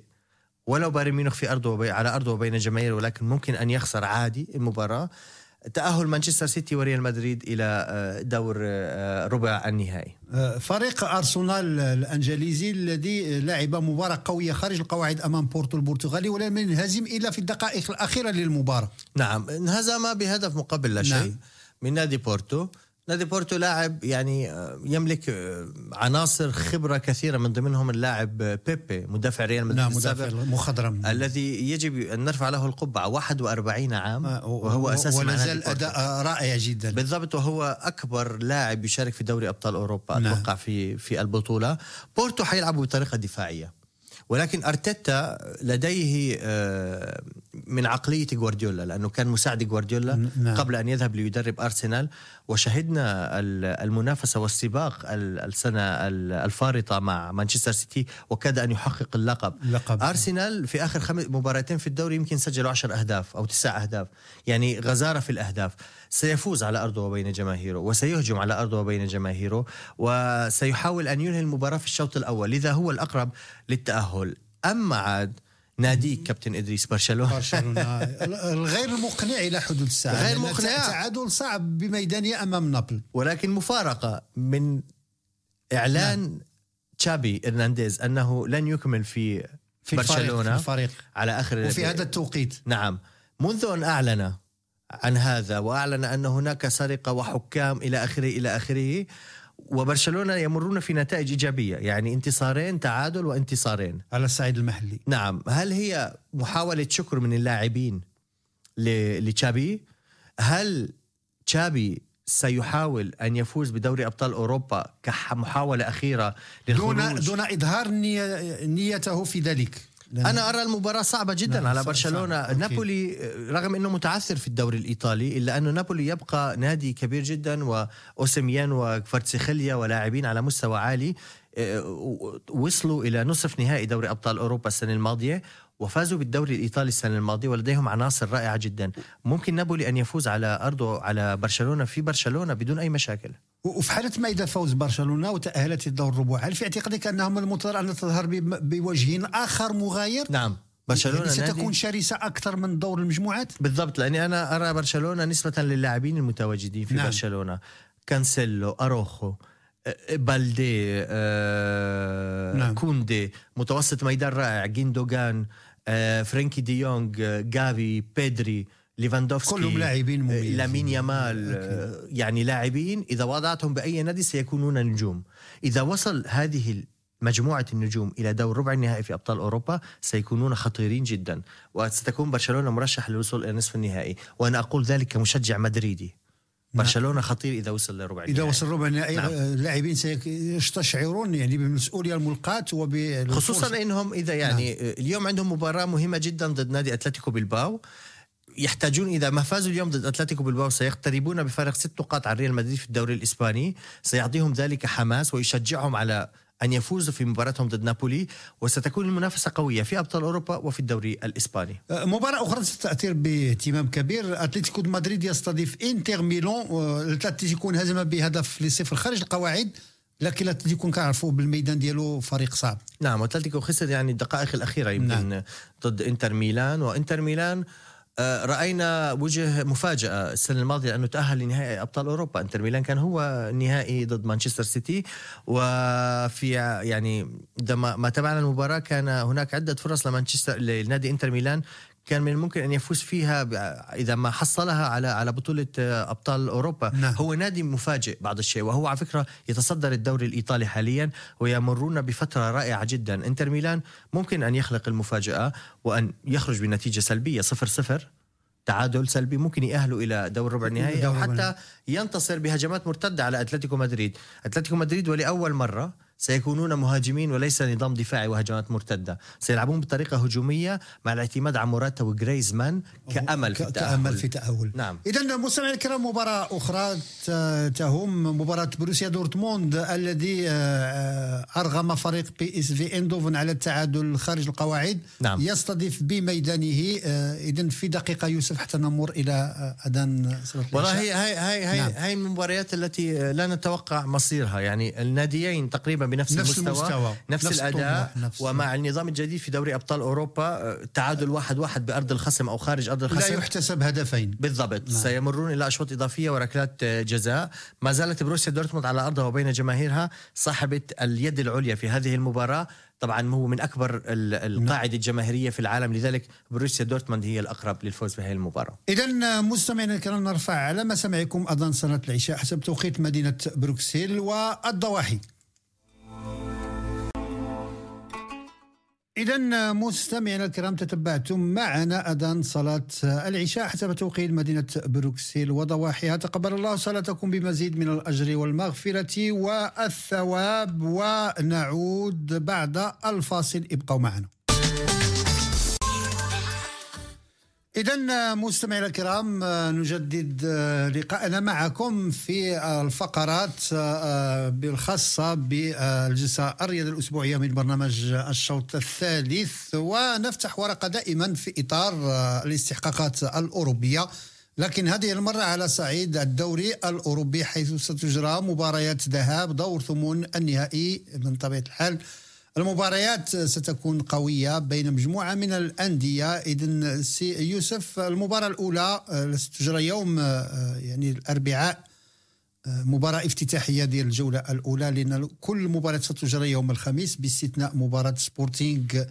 ولو بايرن ميونخ في أرضه وبي على أرضه وبين جماهيره ولكن ممكن أن يخسر عادي المباراة. تأهل مانشستر سيتي وريال مدريد إلى آه، دور آه، ربع النهائي. آه، فريق أرسنال الأنجليزي الذي لعب مباراة قوية خارج القواعد أمام بورتو البرتغالي ولم ينهزم إلا في الدقائق الأخيرة للمباراة. نعم انهزم بهدف مقابل لا شيء نعم. من نادي بورتو. نادي بورتو لاعب يعني آه، يملك آه، عناصر خبرة كثيرة من ضمنهم اللاعب بيبي مدافع ريال مدريد نعم مدافع مخضرم الذي يجب أن نرفع له القبعة 41 عام آه، وهو أساسي ولا زال. أداء رائع جدا بالضبط وهو أكبر لاعب يشارك في دوري أبطال أوروبا نعم. أتوقع في في البطولة بورتو حيلعبوا بطريقة دفاعية ولكن أرتيتا لديه آه، من عقلية جوارديولا لأنه كان مساعد جوارديولا نعم. قبل أن يذهب ليدرب أرسنال وشهدنا ال- المنافسة والسباق ال- السنة ال- الفارطة مع مانشستر سيتي وكاد أن يحقق اللقب اللقب. أرسنال في آخر خمس مباراتين في الدوري يمكن سجلوا 10 أهداف أو تسع أهداف يعني غزارة في الأهداف سيفوز على أرضه وبين جماهيره وسيهجم على أرضه وبين جماهيره وسيحاول أن ينهي المباراة في الشوط الأول لذا هو الأقرب للتأهل. أما عاد ناديك كابتن إدريس برشلونة. برشلونة. الغير مقنع إلى حدود الساعة. غير لأن مقنع. تعادل صعب بميدانية أمام نابل. ولكن مفارقة من إعلان تشابي إرنانديز أنه لن يكمل في في برشلونة في الفريق. على آخر وفي هذا التوقيت. نعم. منذ أن أعلن عن هذا وأعلن أن هناك سرقة وحكام إلى آخره إلى آخره. وبرشلونة يمرون في نتائج إيجابية يعني انتصارين تعادل وانتصارين. على الصعيد المحلي. نعم. هل هي محاولة شكر من اللاعبين لتشابي؟ هل تشابي سيحاول أن يفوز بدوري أبطال أوروبا كمحاوله أخيرة دون للخروج؟ دون إظهار نية نيته في ذلك. أنا أرى المباراة صعبة جدا نعم، على برشلونة. صعب. نابولي رغم إنه متعثر في الدوري الإيطالي إلا أنه نابولي يبقى نادي كبير جدا وأوسيميان وكفارتسيخيليا ولاعبين على مستوى عالي. آه، وصلوا إلى نصف نهائي دوري أبطال أوروبا السنة الماضية وفازوا بالدوري الإيطالي السنة الماضية ولديهم عناصر رائعة جدا. ممكن نابولي أن يفوز على ارضه على برشلونة في برشلونة بدون أي مشاكل. وفي حالة ما إذا فوز برشلونة وتأهلت للدور الربع هل في اعتقادك أنهم المنتظر أن تظهر بوجه آخر مغاير؟ نعم برشلونة يعني نادي ستكون شرسة أكثر من دور المجموعات؟ بالضبط لأني أنا أرى برشلونة نسبة للاعبين المتواجدين في نعم. برشلونة كانسيلو أروخو بالدي آه نعم. كوندي متوسط ميدان رائع جيندوغان آه فرانكي دي يونغ جافي بيدري ليفاندوفسكي كلهم لاعبين آه، مميزين. لامين يامال آه، يعني لاعبين إذا وضعتهم بأي نادي سيكونون نجوم. إذا وصل هذه مجموعة النجوم إلى دور ربع النهائي في أبطال أوروبا سيكونون خطيرين جدا. وستكون برشلونة مرشح للوصول إلى نصف النهائي. وأنا أقول ذلك كمشجع مدريدي. برشلونة خطير إذا وصل لربع إذا النهائي. وصل ربع النهائي نعم. آه، اللاعبين سيستشعرون يعني بالمسؤولية الملقاة وب خصوصا إنهم إذا يعني نعم. اليوم عندهم مباراة مهمة جدا ضد نادي أتلتيك بلباو يحتاجون إذا ما فازوا اليوم ضد أتلتيك بلباو سيقتربون بفارق ست نقاط عن ريال مدريد في الدوري الإسباني سيعطيهم ذلك حماس ويشجعهم على أن يفوزوا في مباراتهم ضد نابولي وستكون المنافسة قوية في أبطال أوروبا وفي الدوري الإسباني آه، مباراة أخرى ستأثر باهتمام كبير أتلتيكو دو مدريد يستضيف إنتر ميلان آه، الأتلتيكو انهزم بهدف لصفر خارج القواعد لكن الأتلتيكو كنعرفوا بالميدان ديالو فريق صعب نعم وأتلتيكو خسر يعني الدقائق الأخيرة يمكن. نعم. ضد إنتر ميلان وإنتر ميلان آه، رأينا وجه مفاجأة السنة الماضية لأنه تأهل لنهائي أبطال أوروبا. إنتر ميلان كان هو نهائي ضد مانشستر سيتي. وفي يعني عندما ما تابعنا المباراة كان هناك عدة فرص لمانشستر لنادي إنتر ميلان. كان من الممكن أن يفوز فيها إذا ما حصلها على على بطولة آه، أبطال أوروبا. نعم. هو نادي مفاجئ بعض الشيء وهو على فكرة يتصدر الدوري الإيطالي حاليا ويمرون بفترة رائعة جدا. إنتر ميلان ممكن أن يخلق المفاجأة وأن يخرج بنتيجة سلبية صفر صفر. تعادل سلبي ممكن يأهلوا إلى دور ربع النهائي ربع حتى ينتصر بهجمات مرتدة على أتلتيكو مدريد. أتلتيكو مدريد ولأول مرة سيكونون مهاجمين وليس نظام دفاعي وهجمات مرتدة سيلعبون بطريقة هجومية مع الاعتماد على موراتا وجريزمان كأمل في ك- التأهل كأمل في تأهل نعم. إذا مستمعينا الكرام مباراة أخرى ت- تهم مباراة بوروسيا دورتموند الذي آه، آه، أرغم فريق بي إس في أيندهوفن على التعادل خارج القواعد نعم. يستضيف بميدانه إذا في دقيقة يوسف حتى نمر إلى آه، أذان صلاة العشاء والله. هي هاي هاي, نعم. من المباريات التي لا نتوقع مصيرها يعني الناديين تقريبا بنفس نفس المستوى, المستوى، نفس, نفس الأداء نفس- ومع النظام الجديد في دوري أبطال أوروبا آه، تعادل واحد واحد بأرض الخصم أو خارج أرض لا الخصم. يحتسب هدفين. بالضبط. نعم. سيمرون إلى أشواط إضافية وركلات آه، جزاء. ما زالت بوروسيا دورتموند على أرضها وبين جماهيرها صاحبة اليد العليا في هذه المباراة. طبعا هو من أكبر ال- القاعدة الجماهيرية في العالم. لذلك بوروسيا دورتموند هي الأقرب للفوز في هذه المباراة. إذا مستمعينا الكرام نرفع على مسامعكم أذان صلاة العشاء حسب توقيت مدينة بروكسل والضواحي. إذا مستمعينا الكرام تابعتم معنا أذان صلاة العشاء حسب توقيت مدينة بروكسل وضواحيها تقبل الله صلاتكم بمزيد من الأجر والمغفرة والثواب ونعود بعد الفاصل. ابقوا معنا. إذا مستمعينا الكرام نجدد لقاءنا معكم في الفقرات الخاصة بالجلسة الرياضة الأسبوعية من برنامج الشوط الثالث. ونفتح ورقة دائما في إطار الاستحقاقات الأوروبية. لكن هذه المرة على صعيد الدوري الأوروبي حيث ستجرى مباريات ذهاب دور ثمن النهائي من طبيعة الحال. المباريات ستكون قوية بين مجموعة من الأندية. إذن سي يوسف المباراة الأولى آه، ستجرى يوم آه، يعني الأربعاء آه، مباراة افتتاحية ديال الجولة الأولى. لأن كل المباريات ستجرى يوم الخميس باستثناء مباراة سبورتينغ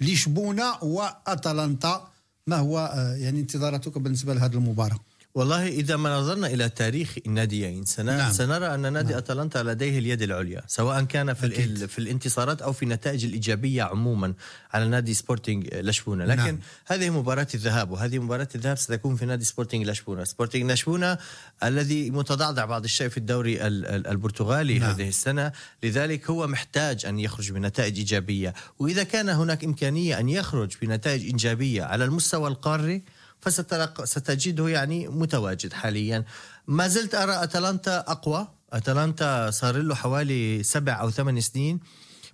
لشبونة وأتلانتا. ما هو آه، يعني انتظاراتك بالنسبة لهذه المباراة؟ والله إذا ما نظرنا إلى تاريخ الناديين سنرى, نعم. سنرى أن نادي نعم. أتلانتا لديه اليد العليا سواء كان في, أكيد. في الانتصارات أو في النتائج الإيجابية عموما على نادي سبورتينغ لشبونة لكن نعم. هذه مباراة الذهاب وهذه مباراة الذهاب ستكون في نادي سبورتينغ لشبونة سبورتينغ لشبونة الذي متضعضع بعض الشيء في الدوري ال- ال- البرتغالي. نعم. هذه السنة لذلك هو محتاج أن يخرج بنتائج إيجابية وإذا كان هناك إمكانية أن يخرج بنتائج إيجابية على المستوى القاري فستجده يعني متواجد حاليا. ما زلت أرى أتلانتا أقوى. أتلانتا صار له حوالي سبع أو ثمان سنين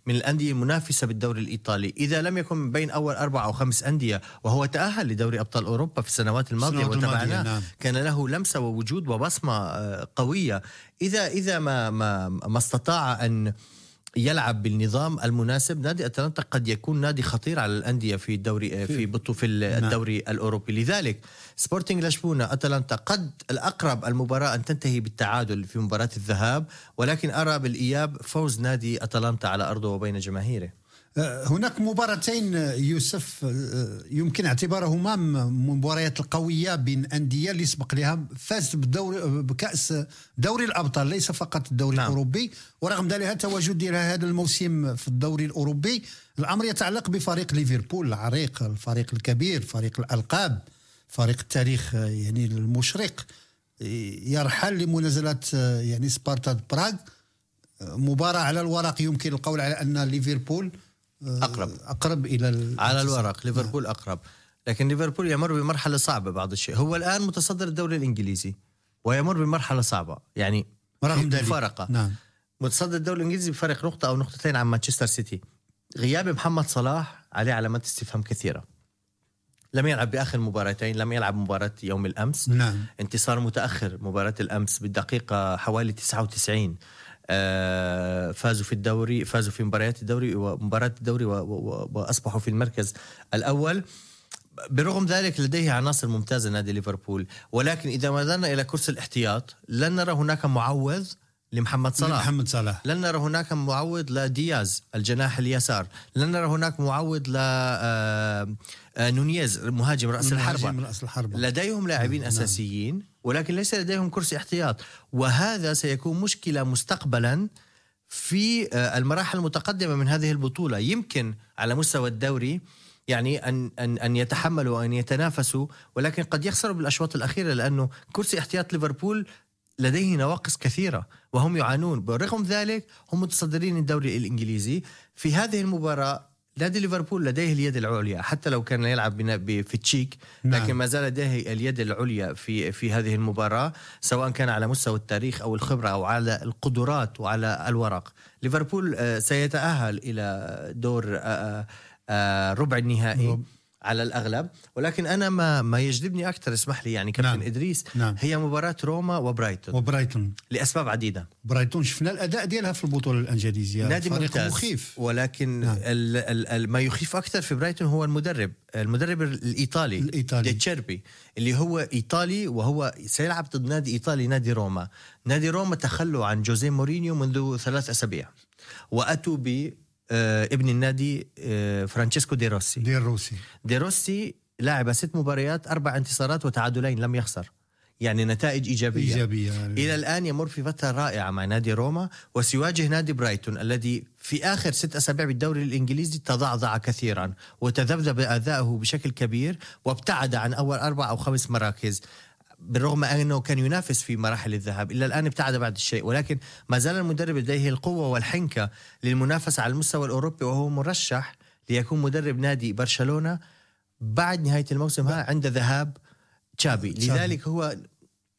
من الأندية المنافسة بالدوري الإيطالي. إذا لم يكن بين أول أربع أو خمس أندية وهو تأهل لدوري أبطال أوروبا في السنوات الماضية السنوات الماضية، وتابعناه نعم. كان له لمسة ووجود وبصمة آه، قوية. إذا إذا ما ما ما استطاع أن يلعب بالنظام المناسب. نادي أتلانتا قد يكون نادي خطير على الأندية في الدوري في بطو في الدوري الأوروبي. لذلك سبورتنج لشبونة أتلانتا قد الأقرب المباراة أن تنتهي بالتعادل في مباراة الذهاب ولكن أرى بالإياب فوز نادي أتلانتا على أرضه وبين جماهيره. آه، هناك مباراتين آه، يوسف آه، يمكن اعتبارهما مباريات القوية بين أندية اللي سبق لها فازت بدوري بكأس دوري الأبطال ليس فقط الدوري نعم. الأوروبي ورغم ذلك التواجد ديالها هذا الموسم في الدوري الأوروبي الأمر يتعلق بفريق ليفربول العريق الفريق الكبير فريق الألقاب فريق التاريخ آه، يعني المشرق آه، يرحل لمنازلة آه، يعني سبارتا براغ آه، مباراة على الورق يمكن القول على أن ليفربول آه، أقرب. اقرب إلى ال- على الورق. ليفربول أقرب. لكن ليفربول يمر بمرحلة صعبة بعض الشيء. هو الآن متصدر الدوري الإنجليزي ويمر بمرحلة صعبة. يعني رغم ذلك مفارقه نعم. متصدر الدوري الإنجليزي بفرق نقطة أو نقطتين عن مانشستر سيتي. غياب محمد صلاح عليه علامات استفهام كثيرة. لم يلعب بآخر مباراتين لم يلعب مباراة يوم الأمس. نعم. انتصار متأخر مباراة الأمس بالدقيقة حوالي 99 آه، فازوا في الدوري فازوا في مباريات الدوري ومباراه الدوري و- و- وأصبحوا في المركز الأول. برغم ذلك لديه عناصر ممتازة نادي ليفربول. ولكن إذا ما نظرنا إلى كرسي الاحتياط لن نرى هناك معوض لمحمد صلاح. محمد صلاح. لن نرى هناك معوض لدياز الجناح اليسار. لن نرى هناك معوض ل آه، آه، نونيز مهاجم رأس الحربة. رأس الحربة. لديهم لاعبين نعم. أساسيين ولكن ليس لديهم كرسي احتياط. وهذا سيكون مشكلة مستقبلا في آه، المراحل المتقدمة من هذه البطولة. يمكن على مستوى الدوري يعني أن أن أن يتحملوا وان يتنافسوا ولكن قد يخسروا بالأشواط الأخيرة لأنه كرسي احتياط ليفربول لديه نواقص كثيرة وهم يعانون. برغم ذلك هم متصدرين الدوري الإنجليزي. في هذه المباراة نادي ليفربول لديه اليد العليا حتى لو كان يلعب في تشيك نعم. لكن ما زال لديه اليد العليا في في هذه المباراة سواء كان على مستوى التاريخ أو الخبرة أو على القدرات وعلى الورق ليفربول آه، سيتأهل إلى دور آه، آه، ربع النهائي. على الأغلب. ولكن أنا ما ما يجذبني أكثر اسمح لي يعني كابتن نعم. إدريس نعم. هي مباراة روما وبرايتون. وبرايتون. لأسباب عديدة. برايتون شفنا الأداء ديالها في البطولة الأنجليزية. نادي فريق ممتاز. مخيف. ولكن نعم. ال ال ال ما يخيف أكثر في برايتون هو المدرب. المدرب الإيطالي الإيطالي. دي زيربي اللي هو إيطالي وهو سيلعب ضد نادي إيطالي نادي روما. نادي روما تخلوا عن جوزيه مورينيو منذ ثلاث أسابيع. وأتوا ب ابن النادي آه، فرانشيسكو دي روسي. دانييلي دي روسي. دي روسي لعب ست مباريات أربع انتصارات وتعادلين لم يخسر. يعني نتائج إيجابية. إيجابية. إلى الآن يمر في فترة رائعة مع نادي روما وسيواجه نادي برايتون الذي في آخر ست أسابيع بالدوري الإنجليزي تضعضع كثيرا وتذبذب أداؤه بشكل كبير وابتعد عن أول أربع أو خمس مراكز. بالرغم أنه كان ينافس في مراحل الذهاب إلا الآن ابتعد بعد الشيء ولكن ما زال المدرب لديه القوة والحنكة للمنافسة على المستوى الأوروبي وهو مرشح ليكون مدرب نادي برشلونة بعد نهاية الموسم. ها عند ذهاب تشابي. لذلك هو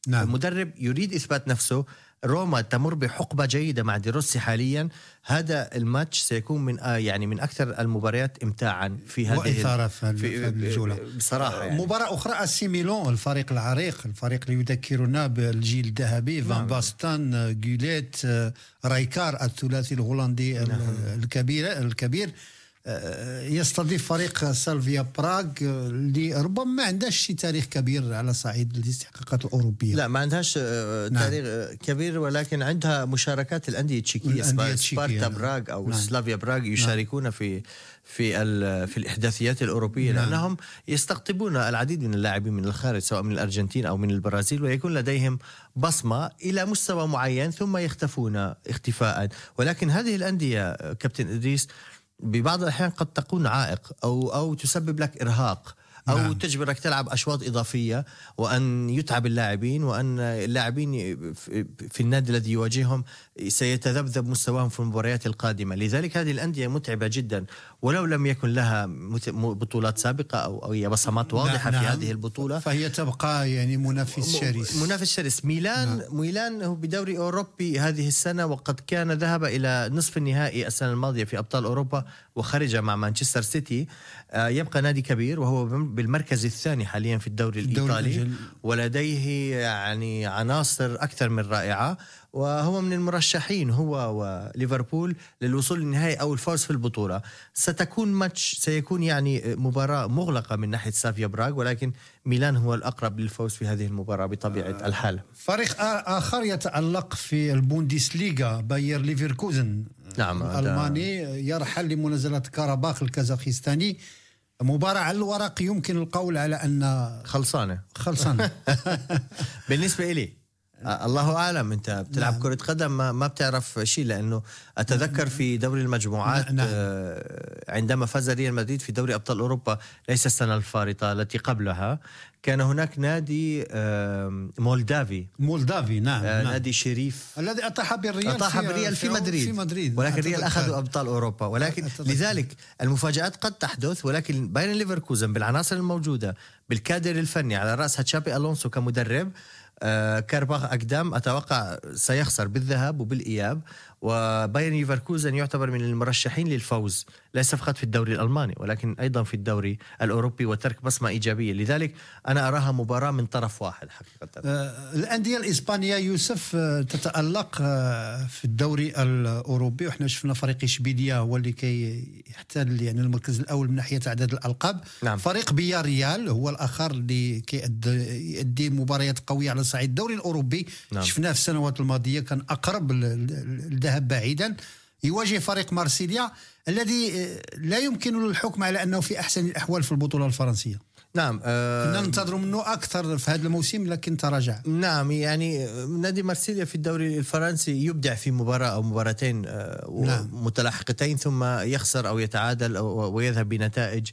نعم. المدرب يريد إثبات نفسه روما تمر بحقبة جيدة مع ديروسي حاليا هذا الماتش سيكون من آه يعني من أكثر المباريات امتاعا في هذه وإثارة في في الجولة بصراحة يعني. مباراة أخرى آسي ميلان الفريق العريق الفريق اللي يذكرنا بالجيل الذهبي فان نعم. باستن خوليت رايكارد الثلاثي الهولندي ال- نعم. الكبير الكبير آه، يستضيف فريق سلافيا براغ آه، اللي ربما ما عندهاش شي تاريخ كبير على صعيد الاستحقاقات الأوروبية لا ما عندهاش آه، نعم. تاريخ آه، كبير ولكن عندها مشاركات الأندية التشيكية سبارتا نعم. براغ أو نعم. سلافيا براغ يشاركون في في ال- في الإحداثيات الأوروبية نعم. لأنهم يستقطبون العديد من اللاعبين من الخارج سواء من الأرجنتين أو من البرازيل ويكون لديهم بصمة إلى مستوى معين ثم يختفون اختفاء ولكن هذه الأندية آه، كابتن إدريس ببعض الأحيان قد تكون عائق أو أو تسبب لك إرهاق. أو نعم. نعم. تجبرك تلعب أشواط إضافية وأن يتعب اللاعبين وأن اللاعبين في- النادي الذي يواجههم سيتذبذب مستواهم في المباريات القادمة، لذلك هذه الأندية متعبة جدا ولو لم يكن لها بطولات سابقة أو أو هي بصمات واضحة نعم. في هذه البطولة فهي تبقى يعني منافس شرس منافس شرس ميلان نعم. ميلان هو بدوري أوروبي هذه السنة وقد كان ذهب إلى نصف النهائي السنة الماضية في أبطال أوروبا وخرج مع مانشستر سيتي آه، يبقى نادي كبير وهو بالمركز الثاني حاليا في الدوري الإيطالي الأجل. ولديه يعني عناصر أكثر من رائعة وهو من المرشحين هو وليفربول للوصول للنهائي أو الفوز في البطولة. ستكون ماتش سيكون يعني مباراة مغلقة من ناحية سافيا براغ ولكن ميلان هو الأقرب للفوز في هذه المباراة بطبيعة الحال. فريق آ- آخر يتألق في البوندسليغا باير ليفركوزن. نعم، الألماني يرحل لمنازلة كاراباخ الكازاخستاني. مباراة على الورق يمكن القول على أن خلصانة. خلصان بالنسبة إلي الله أعلم أنت بتلعب نعم. كرة قدم ما, ما بتعرف شيء لأنه أتذكر في دوري المجموعات نعم. آه، عندما فاز ريال مدريد في دوري أبطال أوروبا ليس السنة الفارطة التي قبلها كان هناك نادي آه، مولدافي مولدافي نعم, آه، نعم. نادي شيريف الذي أطاح بالريال أطاح بالريال في مدريد في مدريد ولكن. الريال أخذوا أبطال أوروبا ولكن أتذكر. لذلك المفاجآت قد تحدث ولكن باير ليفركوزن بالعناصر الموجودة بالكادر الفني على رأسها تشابي ألونسو كمدرب آه كاراباخ أقدام أتوقع سيخسر بالذهاب وبالإياب وباير ليفركوزن يعتبر من المرشحين للفوز ليس فقط في الدوري الألماني ولكن أيضا في الدوري الأوروبي وترك بصمة إيجابية. لذلك أنا أراها مباراة من طرف واحد حقيقة. آه، الأندية الإسبانية يوسف آه، تتألق آه، في الدوري الأوروبي وإحنا شفنا فريق إشبيليا هو اللي كي يحتل يعني المركز الأول من ناحية عدد الألقاب. نعم. فريق بياريال هو الآخر اللي كيأدي يؤدي مباريات قوية على صعيد الدوري الأوروبي. نعم. شفناه في السنوات الماضية كان أقرب ل- ل- الذهاب بعيدا. يواجه فريق مارسيليا. الذي آه، لا يمكن له الحكم على أنه في أحسن الأحوال في البطولة الفرنسية. نعم آه كنا ننتظر منه أكثر في هذا الموسم لكن تراجع. نعم يعني نادي مارسيليا في الدوري الفرنسي يبدع في مباراة أو مباراتين آه، نعم. متلاحقتين ثم يخسر أو يتعادل أو- ويذهب بنتائج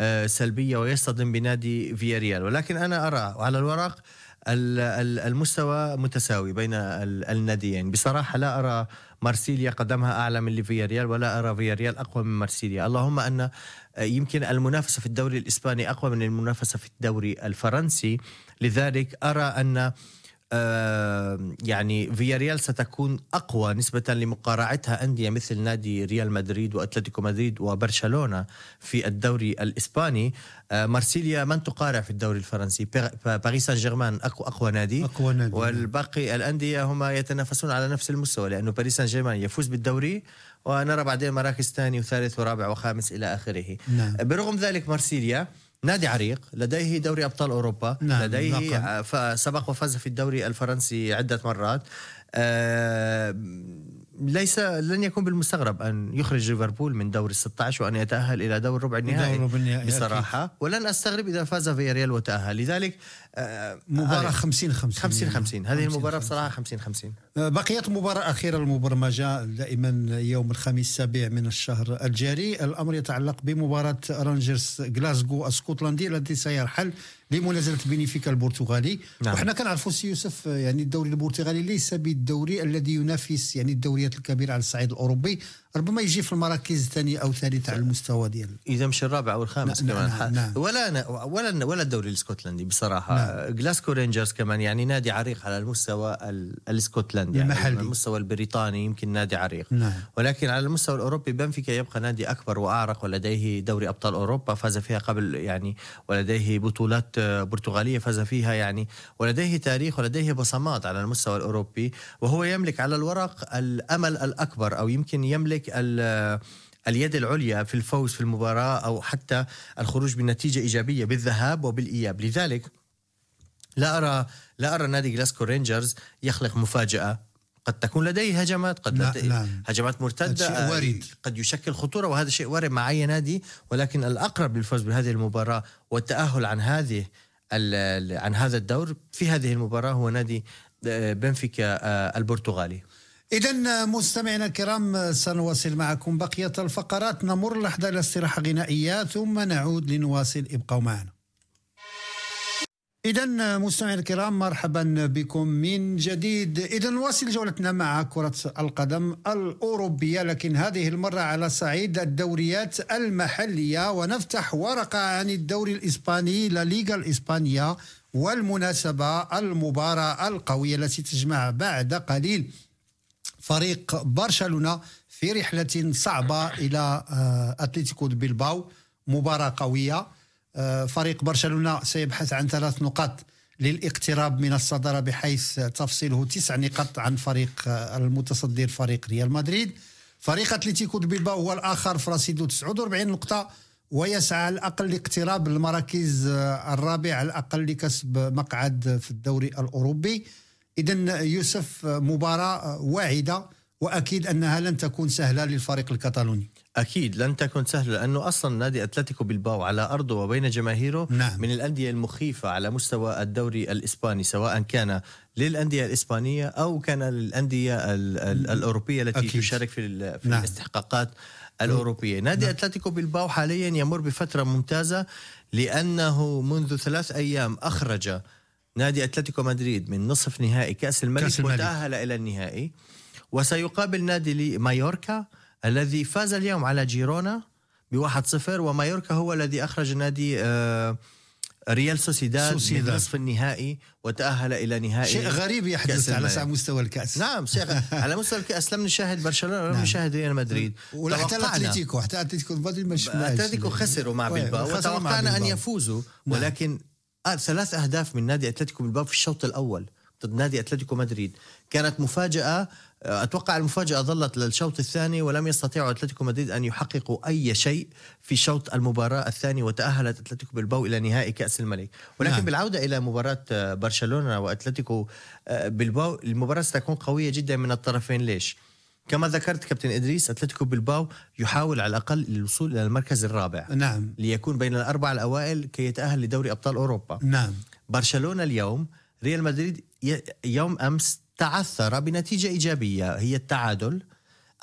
آه، سلبية ويصطدم بنادي فياريال. ولكن أنا أرى على الورق ال- ال- المستوى متساوي بين ال- الناديين. بصراحة لا أرى مارسيليا قدمها أعلى من فياريال ولا أرى فياريال أقوى من مارسيليا. اللهم أن يمكن المنافسة في الدوري الإسباني أقوى من المنافسة في الدوري الفرنسي. لذلك أرى أن يعني فياريال ستكون أقوى نسبة لمقارعتها أندية مثل نادي ريال مدريد وأتلتيكو مدريد وبرشلونة في الدوري الإسباني آه، مارسيليا من تقارع في الدوري الفرنسي باريس سان جيرمان أقوى اقوى نادي أقوى نادي، نعم. والباقي الأندية هم يتنافسون على نفس المستوى لأنه باريس سان جيرمان يفوز بالدوري ونرى بعدين مراكز ثاني وثالث ورابع وخامس إلى آخره نعم. برغم ذلك مارسيليا نادي عريق لديه دوري أبطال أوروبا نعم، لديه لقب. فسبق وفاز في الدوري الفرنسي عدة مرات. آه، ليس لن يكون بالمستغرب أن يخرج ليفربول من دور ال 16 وأن يتأهل إلى دور ربع النهائي دور ربع النهائي، بصراحة. ولن أستغرب إذا فاز فياريال وتأهل. لذلك آه، مباراة هذه. 50 50 50 50 هذه 50 المباراة بصراحة 50 50 بقيت مباراة أخيرة المبرمجة دائما يوم الخميس السابع من الشهر الجاري. الأمر يتعلق بمباراة رانجرز غلاسكو الاسكتلندي الذي سيرحل لمنازلة بنفيكا البرتغالي. نعم. وحنا كنعرفوا سي يوسف يعني الدوري البرتغالي ليس بالدوري الذي ينافس يعني الدوريات الكبيرة على الصعيد الأوروبي. ربما يجي في المراكز الثانية أو الثالثة على المستوى ديال إذا مش الرابع أو الخامس نعم، كمان نعم، نعم. ولا أنا ولا ولا الدوري الإسكتلندي بصراحة نعم. جلاسكو رينجرز كمان يعني نادي عريق على المستوى ال- الإسكتلندي يعني المحلي. على المستوى البريطاني يمكن نادي عريق نعم. ولكن على المستوى الأوروبي بنفيكا يبقى نادي أكبر وأعرق ولديه دوري أبطال أوروبا فاز فيها قبل يعني ولديه بطولات برتغالية فاز فيها يعني ولديه تاريخ ولديه بصمات على المستوى الأوروبي وهو يملك على الورق الأمل الأكبر أو يمكن يملك ال- اليد العليا في الفوز في المباراة أو حتى الخروج بنتيجة إيجابية بالذهاب وبالإياب لذلك لا أرى لا أرى نادي جلاسكو رينجرز يخلق مفاجأة قد تكون لديه هجمات قد لا، لديه لا. هجمات مرتدة هذا شيء آه، وارد. قد يشكل خطورة وهذا شيء وارد مع أي نادي ولكن الأقرب للفوز بهذه المباراة والتأهل عن هذه عن هذا الدور في هذه المباراة هو نادي آه، بنفيكا آه، البرتغالي إذا مستمعينا الكرام سنواصل معكم بقية الفقرات. نمر لحظة إلى استراحة غنائية ثم نعود لنواصل. ابقوا معنا. إذا مستمعينا الكرام مرحبا بكم من جديد. إذا نواصل جولتنا مع كرة القدم الأوروبية لكن هذه المرة على صعيد الدوريات المحلية. ونفتح ورقة عن الدوري الإسباني لا ليغا الإسبانية والمناسبة المباراة القوية التي تجمع بعد قليل فريق برشلونة في رحلة صعبة إلى آه، أتلتيكو بيلباو. مباراة قوية. آه، فريق برشلونة سيبحث عن ثلاث نقاط للاقتراب من الصدارة بحيث تفصيله تسع نقاط عن فريق آه، المتصدر فريق ريال مدريد. فريق أتلتيكو بيلباو هو الآخر في رصيده 49 نقطة ويسعى على الأقل لاقتراب المراكز الرابع على الأقل لكسب مقعد في الدوري الأوروبي. اذا يوسف مباراة واعدة وأكيد أنها لن تكون سهلة للفريق الكتالوني أكيد لن تكن سهلة لأنه أصلا نادي أتلتيكو بالباو على أرضه وبين جماهيره نعم. من الأندية المخيفة على مستوى الدوري الإسباني سواء كان للأندية الإسبانية أو كان للأندية ال- ال- الأوروبية التي أكيد. تشارك في, في نعم. الاستحقاقات الأوروبية نادي نعم. أتلتيكو بلباو حاليا يمر بفترة ممتازة لأنه منذ ثلاث أيام أخرج نادي أتلتيكو مدريد من نصف نهائي كأس الملك, كأس الملك. وتأهل إلى النهائي وسيقابل نادي مايوركا الذي فاز اليوم على جيرونا بواحد صفر ومايوركا هو الذي أخرج نادي آه، ريال سوسيداد, سوسيداد. من نصف النهائي وتأهل إلى نهائي شيء غريب يحدث كأس على مستوى الكأس نعم شيء على مستوى الكأس لم نشاهد برشلونة ولم نعم. نشاهد ريال مدريد ولا حتى توقعنا- الاتليتيكو حتى الاتليتيكو مدريد ما أتلتيكو خسروا مع بلباو مع وتوقعنا أن بلباو. يفوزوا نعم. ولكن آه ثلاث أهداف من نادي أتلتيكو بلباو في الشوط الأول ضد نادي أتلتيكو مدريد. كانت مفاجأة آه، أتوقع المفاجأة ظلت للشوط الثاني ولم يستطيعوا أتلتيكو مدريد أن يحققوا أي شيء في شوط المباراة الثاني وتأهلت أتلتيكو بلباو إلى نهائي كأس الملك. ولكن نعم. بالعودة إلى مباراة آه، برشلونة وأتلتيكو آه، بلباو المباراة ستكون قوية جدا من الطرفين. ليش؟ كما ذكرت كابتن إدريس أتلتيكو بلباو يحاول على الأقل الوصول إلى المركز الرابع. نعم. ليكون بين الأربعة الأوائل كي يتأهل لدوري أبطال أوروبا. نعم. برشلونة اليوم ريال مدريد يوم أمس تعثر بنتيجة إيجابية هي التعادل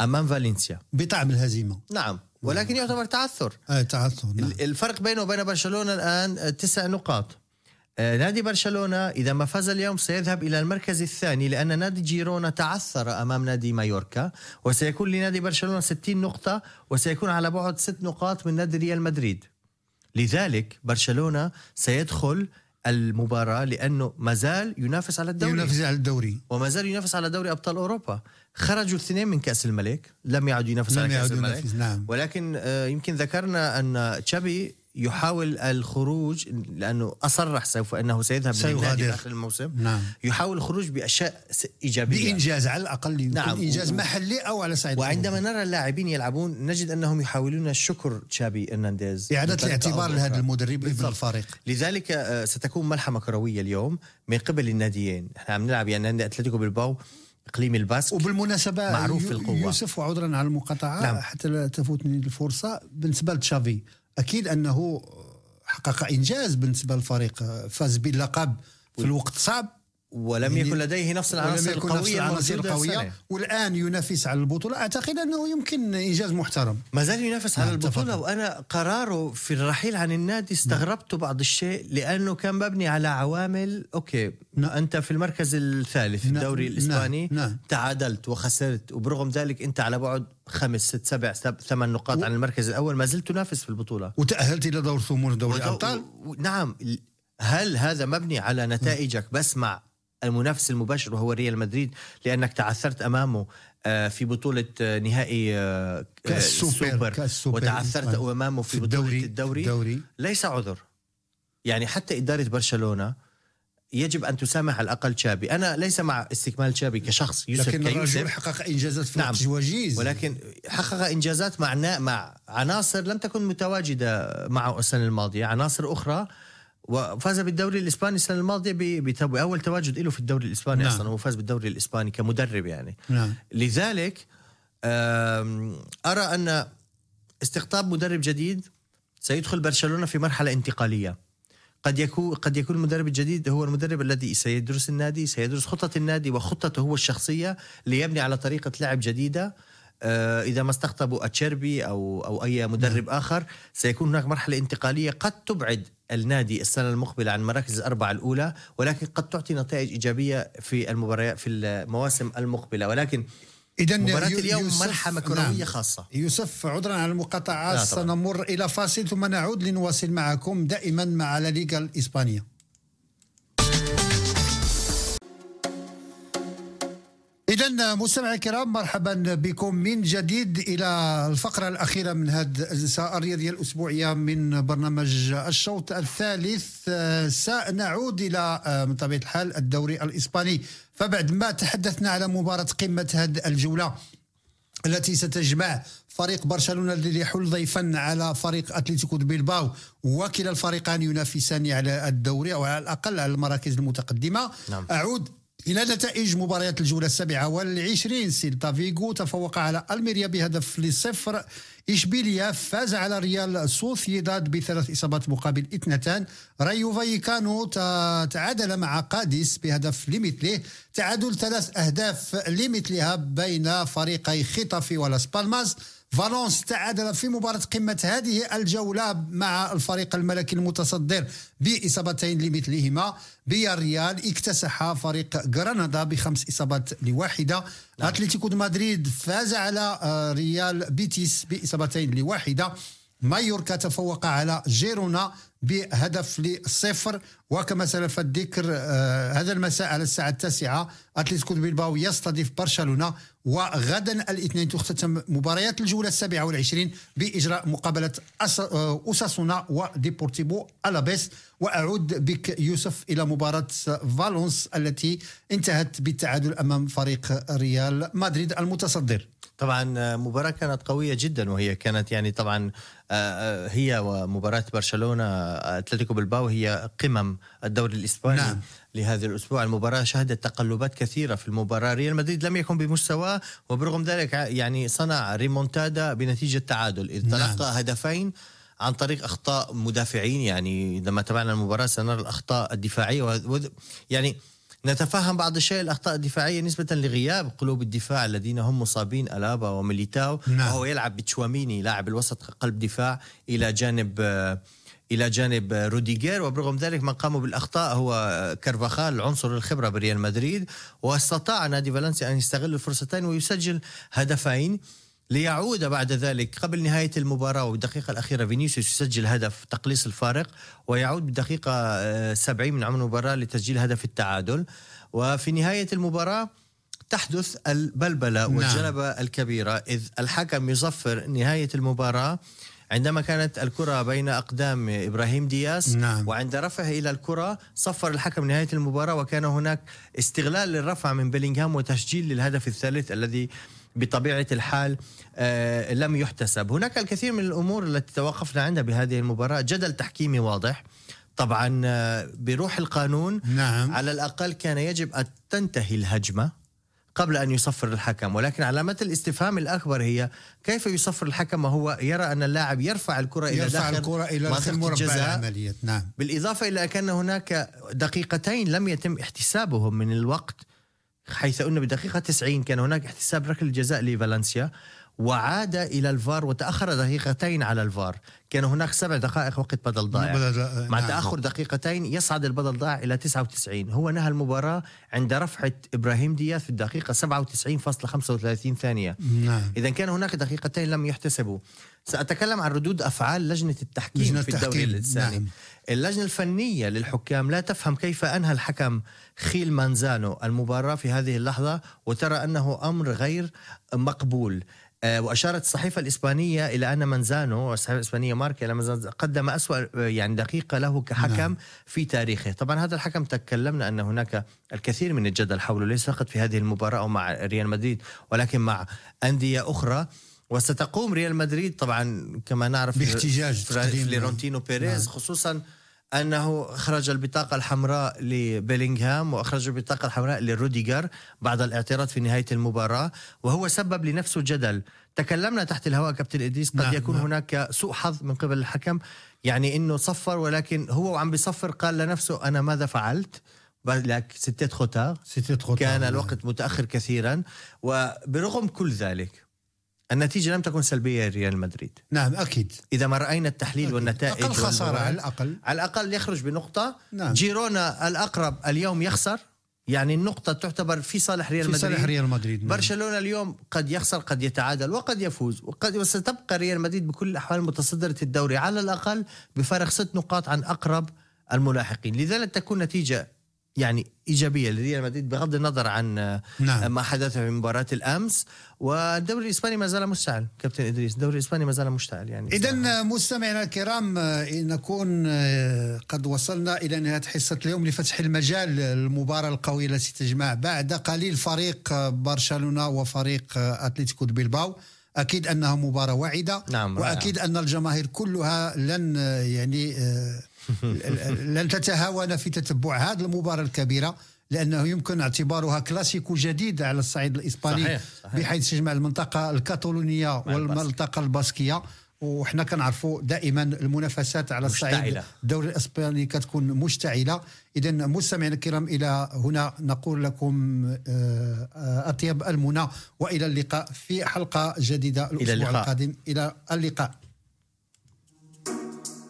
أمام فالنسيا. بطعم الهزيمة. نعم. ولكن يعتبر تعثر. آه تعثر نعم. ال- الفرق بينه وبين برشلونة الآن آه، تسع نقاط. نادي برشلونة إذا ما فاز اليوم سيذهب إلى المركز الثاني لأن نادي جيرونا تعثر أمام نادي مايوركا وسيكون لنادي برشلونة 60 نقطة وسيكون على بعد ست نقاط من نادي ريال مدريد. لذلك برشلونة سيدخل المباراة لأنه مازال ينافس على الدوري. ينافس على الدوري. وما زال ينافس على دوري أبطال أوروبا. خرجوا الاثنين من كأس الملك لم يعد ينافس لم على يعد الملك. نعم. ولكن آه، يمكن ذكرنا أن تشابي يحاول الخروج لأنه أصرح سوف أنه سيذهب سيغادر. للنادي اخر الموسم نعم. يحاول الخروج بأشياء إيجابية بإنجاز على الأقل يكون نعم. إنجاز و- محلي أو على صعيد وعندما. نرى اللاعبين يلعبون نجد أنهم يحولون شكر تشابي هرنانديز إعادة الاعتبار لهذا. المدرب ابن. الفريق لذلك آه، ستكون ملحمة كروية اليوم من قبل الناديين إحنا عم نلعب يعني نادي أتلتيكو بلباو إقليم الباسك وبالمناسبة معروف في القوة. يوسف وعذرا على المقاطعة نعم. حتى لا تفوتني الفرصة بالنسبة لتشافي أكيد أنه حقق إنجاز بالنسبة للفريق فاز باللقب في الوقت صعب ولم يكن لديه نفس ولم العناصر يكن نفس العناصر القوية. والآن ينافس على البطولة أعتقد أنه يمكن إنجاز محترم ما زال ينافس على نعم، البطولة تفضل. وأنا قراره في الرحيل عن النادي استغربت بعض الشيء لأنه كان مبني على عوامل OK نعم. أنت في المركز الثالث نعم، الدوري نعم، الإسباني نعم. تعادلت وخسرت وبرغم ذلك أنت على بعد خمس ست سبع سب ثمان نقاط عن المركز الأول ما زلت تنافس في البطولة وتأهلت إلى دور ثمور دوري الأبطال و- و- نعم هل هذا مبني على نتائجك بس مع المنافس المباشر وهو ريال مدريد لأنك تعثرت أمامه آه، في بطولة آه، نهائي آه، كأس السوبر، كأس وتعثرت. أمامه في, في بطولة الدوري- الدوري, الدوري. ليس عذر يعني حتى إدارة برشلونة يجب أن تسامح على الأقل تشابي، أنا ليس مع استكمال تشابي كشخص يوسف لكن الرجل حقق إنجازات في نعم. وجيز ولكن حقق إنجازات مع مع عناصر لم تكن متواجدة معه السنة الماضية، عناصر أخرى وفاز بالدوري الإسباني السنة الماضية باول تواجد له في الدوري الإسباني نعم. أصلا هو فاز بالدوري الإسباني كمدرب يعني. نعم. لذلك أرى أن استقطاب مدرب جديد سيدخل برشلونة في مرحلة انتقالية. قد يكون قد يكون المدرب الجديد هو المدرب الذي سيدرس النادي سيدرس خطة النادي وخطته هو الشخصية ليبني على طريقة لعب جديدة. آه، إذا ما استقطبوا أتشيربي أو أو أي مدرب آخر سيكون هناك مرحلة انتقالية قد تبعد النادي السنة المقبلة عن مراكز الأربعة الأولى ولكن قد تعطي نتائج إيجابية في المباريات في المواسم المقبلة ولكن اذا مباراة يو- اليوم ملحمة كروية نعم. خاصة يوسف عذرا على المقاطعة. سنمر إلى فاصل ثم نعود لنواصل معكم دائما مع لا ليغا الإسبانية إذا مستمعي الكرام مرحبا بكم من جديد إلى الفقرة الأخيرة من هذه الرياضية الأسبوعية من برنامج الشوط الثالث. سنعود إلى آه، من طبيعة الحال الدوري الإسباني. فبعد ما تحدثنا على مباراة قمة هذه الجولة التي ستجمع فريق برشلونة الذي يحل ضيفا على فريق أتلتيكو بيلباو وكلا الفريقان ينافسان على الدوري أو على الأقل على المراكز المتقدمة. نعم. أعود إلى نتائج مباريات الجولة السابعة والعشرين سيلتا فيغو تفوق على ألميريا بهدف لصفر. إشبيليا فاز على ريال سوسيداد بثلاث إصابات مقابل اثنتان. رايو فايكانو تعادل مع قاديس بهدف لمثله. تعادل ثلاث أهداف لمثلها بين فريقي خيتافي ولاس بالماس. فالونس تعادل في مباراة قمة هذه الجولة مع الفريق الملكي المتصدر بإصابتين لمثلهما بياريال. اكتسح فريق غرناطة بخمس إصابات لواحدة. نعم. أتلتيكو دو مدريد فاز على آه، ريال بيتيس بإصابتين لواحدة. مايوركا تفوق على جيرونا بهدف لصفر. وكما سلف الذكر آه هذا المساء على الساعة التاسعة أتلتيكو دو بيلباو يستضيف برشلونة وغدا الاثنين تختتم مباريات الجولة السابعة والعشرين بإجراء مقابلة أس- آه، وديبورتيبو ألابيس وأعود بك يوسف إلى مباراة فالونس التي انتهت بالتعادل أمام فريق ريال مدريد المتصدر. طبعا آه، مباراة كانت قوية جدا وهي كانت يعني طبعا هي ومباراة برشلونة آه، أتلتيكو بالباو هي قمم الدوري الإسباني نعم. نعم. لهذا الأسبوع المباراة شهدت تقلبات كثيرة في المباراة ريال مدريد لم يكن بمستواه وبرغم ذلك يعني صنع ريمونتادا بنتيجة تعادل إذ نعم. تلقى هدفين عن طريق أخطاء مدافعين يعني لما تابعنا المباراة سنرى الأخطاء الدفاعية وذ- يعني نتفهم بعض الشيء الأخطاء الدفاعية نسبة لغياب قلوب الدفاع الذين هم مصابين ألابا وميليتاو. نعم. وهو يلعب بتشواميني لاعب الوسط قلب دفاع إلى جانب إلى جانب روديجير. وبرغم ذلك من قاموا بالأخطاء هو كارفاخال عنصر الخبرة بريال مدريد. واستطاع نادي فالنسيا أن يستغل الفرصتين ويسجل هدفين. ليعود بعد ذلك قبل نهاية المباراة والدقيقة الأخيرة فينيسيوس يسجل هدف تقليص الفارق ويعود بالدقيقة آه، 70 من عمر المباراة لتسجيل هدف التعادل وفي نهاية المباراة تحدث البلبلة نعم. والجلبة الكبيرة إذ الحكم يصفر نهاية المباراة عندما كانت الكرة بين أقدام إبراهيم دياس نعم. وعند رفعه إلى الكرة صفر الحكم نهاية المباراة وكان هناك استغلال للرفع من بيلينغهام وتسجيل للهدف الثالث الذي بطبيعة الحال آه لم يحتسب. هناك الكثير من الأمور التي توقفنا عندها بهذه المباراة. جدل تحكيمي واضح. طبعا آه، بروح القانون نعم. على الأقل كان يجب أن تنتهي الهجمة قبل أن يصفر الحكم. ولكن علامة الاستفهام الأكبر هي كيف يصفر الحكم وهو يرى أن اللاعب يرفع الكرة إلى يرفع داخل الكرة إلى منطقة داخل مربع الجزاء. العمليات نعم. بالإضافة إلى أن هناك دقيقتين لم يتم احتسابهم من الوقت حيث أن بدقيقة 90 كان هناك احتساب ركله جزاء لفالنسيا وعاد إلى الفار وتأخر دقيقتين على الفار. كان هناك سبع دقائق وقت بدل ضائع. بدل- مع نعم. تأخر دقيقتين يصعد البدل ضائع إلى 99 هو نهى المباراة عند رفعة إبراهيم دياز في الدقيقة 97.35 ثانية. نعم. إذا كان هناك دقيقتين لم يحتسبوا. سأتكلم عن ردود أفعال لجنة التحكيم لجنة في الدوري الإنساني نعم. اللجنة الفنية للحكام لا تفهم كيف أنهى الحكم خيل مانزانو المباراة في هذه اللحظة وترى أنه أمر غير مقبول آه، وأشارت الصحيفة الإسبانية إلى أن منزانو الصحيفة الإسبانية ماركا منزانو قدم أسوأ آه، يعني دقيقة له كحكم نعم. في تاريخه طبعا هذا الحكم تكلمنا أن هناك الكثير من الجدل حوله ليس فقط في هذه المباراة أو مع ريال مدريد ولكن مع أندية أخرى وستقوم ريال مدريد طبعا كما نعرف باحتجاج فلورنتينو بيريز نعم. خصوصا أنه أخرج البطاقة الحمراء لبيلينغهام وأخرج البطاقة الحمراء لروديجر بعد الاعتراض في نهاية المباراة وهو سبب لنفسه جدل تكلمنا تحت الهواء كابتن إدريس قد نعم يكون نعم. هناك سوء حظ من قبل الحكم يعني إنه صفر ولكن هو وعم بيصفر قال لنفسه أنا ماذا فعلت لك ستة خوتار كان نعم. الوقت متأخر كثيرا وبرغم كل ذلك النتيجة لم تكن سلبية لريال مدريد. نعم أكيد. إذا ما رأينا التحليل أكيد. والنتائج أقل خسارة على الأقل. على الأقل يخرج بنقطة. نعم. جيرونا الأقرب اليوم يخسر. يعني النقطة تعتبر في صالح ريال مدريد في صالح ريال مدريد نعم. برشلونة اليوم قد يخسر قد يتعادل وقد يفوز. وقد وستبقى ريال مدريد بكل الأحوال متصدرة الدوري على الأقل بفارق ست نقاط عن أقرب الملاحقين. لذلك تكون نتيجة يعني إيجابية لريال مدريد بغض النظر عن نعم. ما حدث في مباراة الأمس. والدوري الإسباني ما زال مشتعل كابتن إدريس. الدوري الإسباني ما زال مشتعل يعني. اذا مستمعينا الكرام نكون آه، قد وصلنا إلى نهاية حصة اليوم لفتح المجال للمباراه القوية التي تجمع بعد قليل فريق برشلونة وفريق أتلتيكو بيلباو. أكيد أنها مباراة واعده نعم وأكيد أن الجماهير كلها لن يعني آه، لن تتهاون في تتبع هذه المباراة الكبيرة لأنه يمكن اعتبارها كلاسيكو جديد على الصعيد الإسباني صحيح صحيح. بحيث تجمع المنطقة الكاتالونية والمنطقة الباسكية. وحنا كنعرفوا دائما المنافسات على الصعيد الدوري الإسباني كتكون مشتعلة. اذا مستمعينا الكرام إلى هنا نقول لكم آه، أطيب المنى وإلى اللقاء في حلقة جديدة الأسبوع القادم. إلى اللقاء.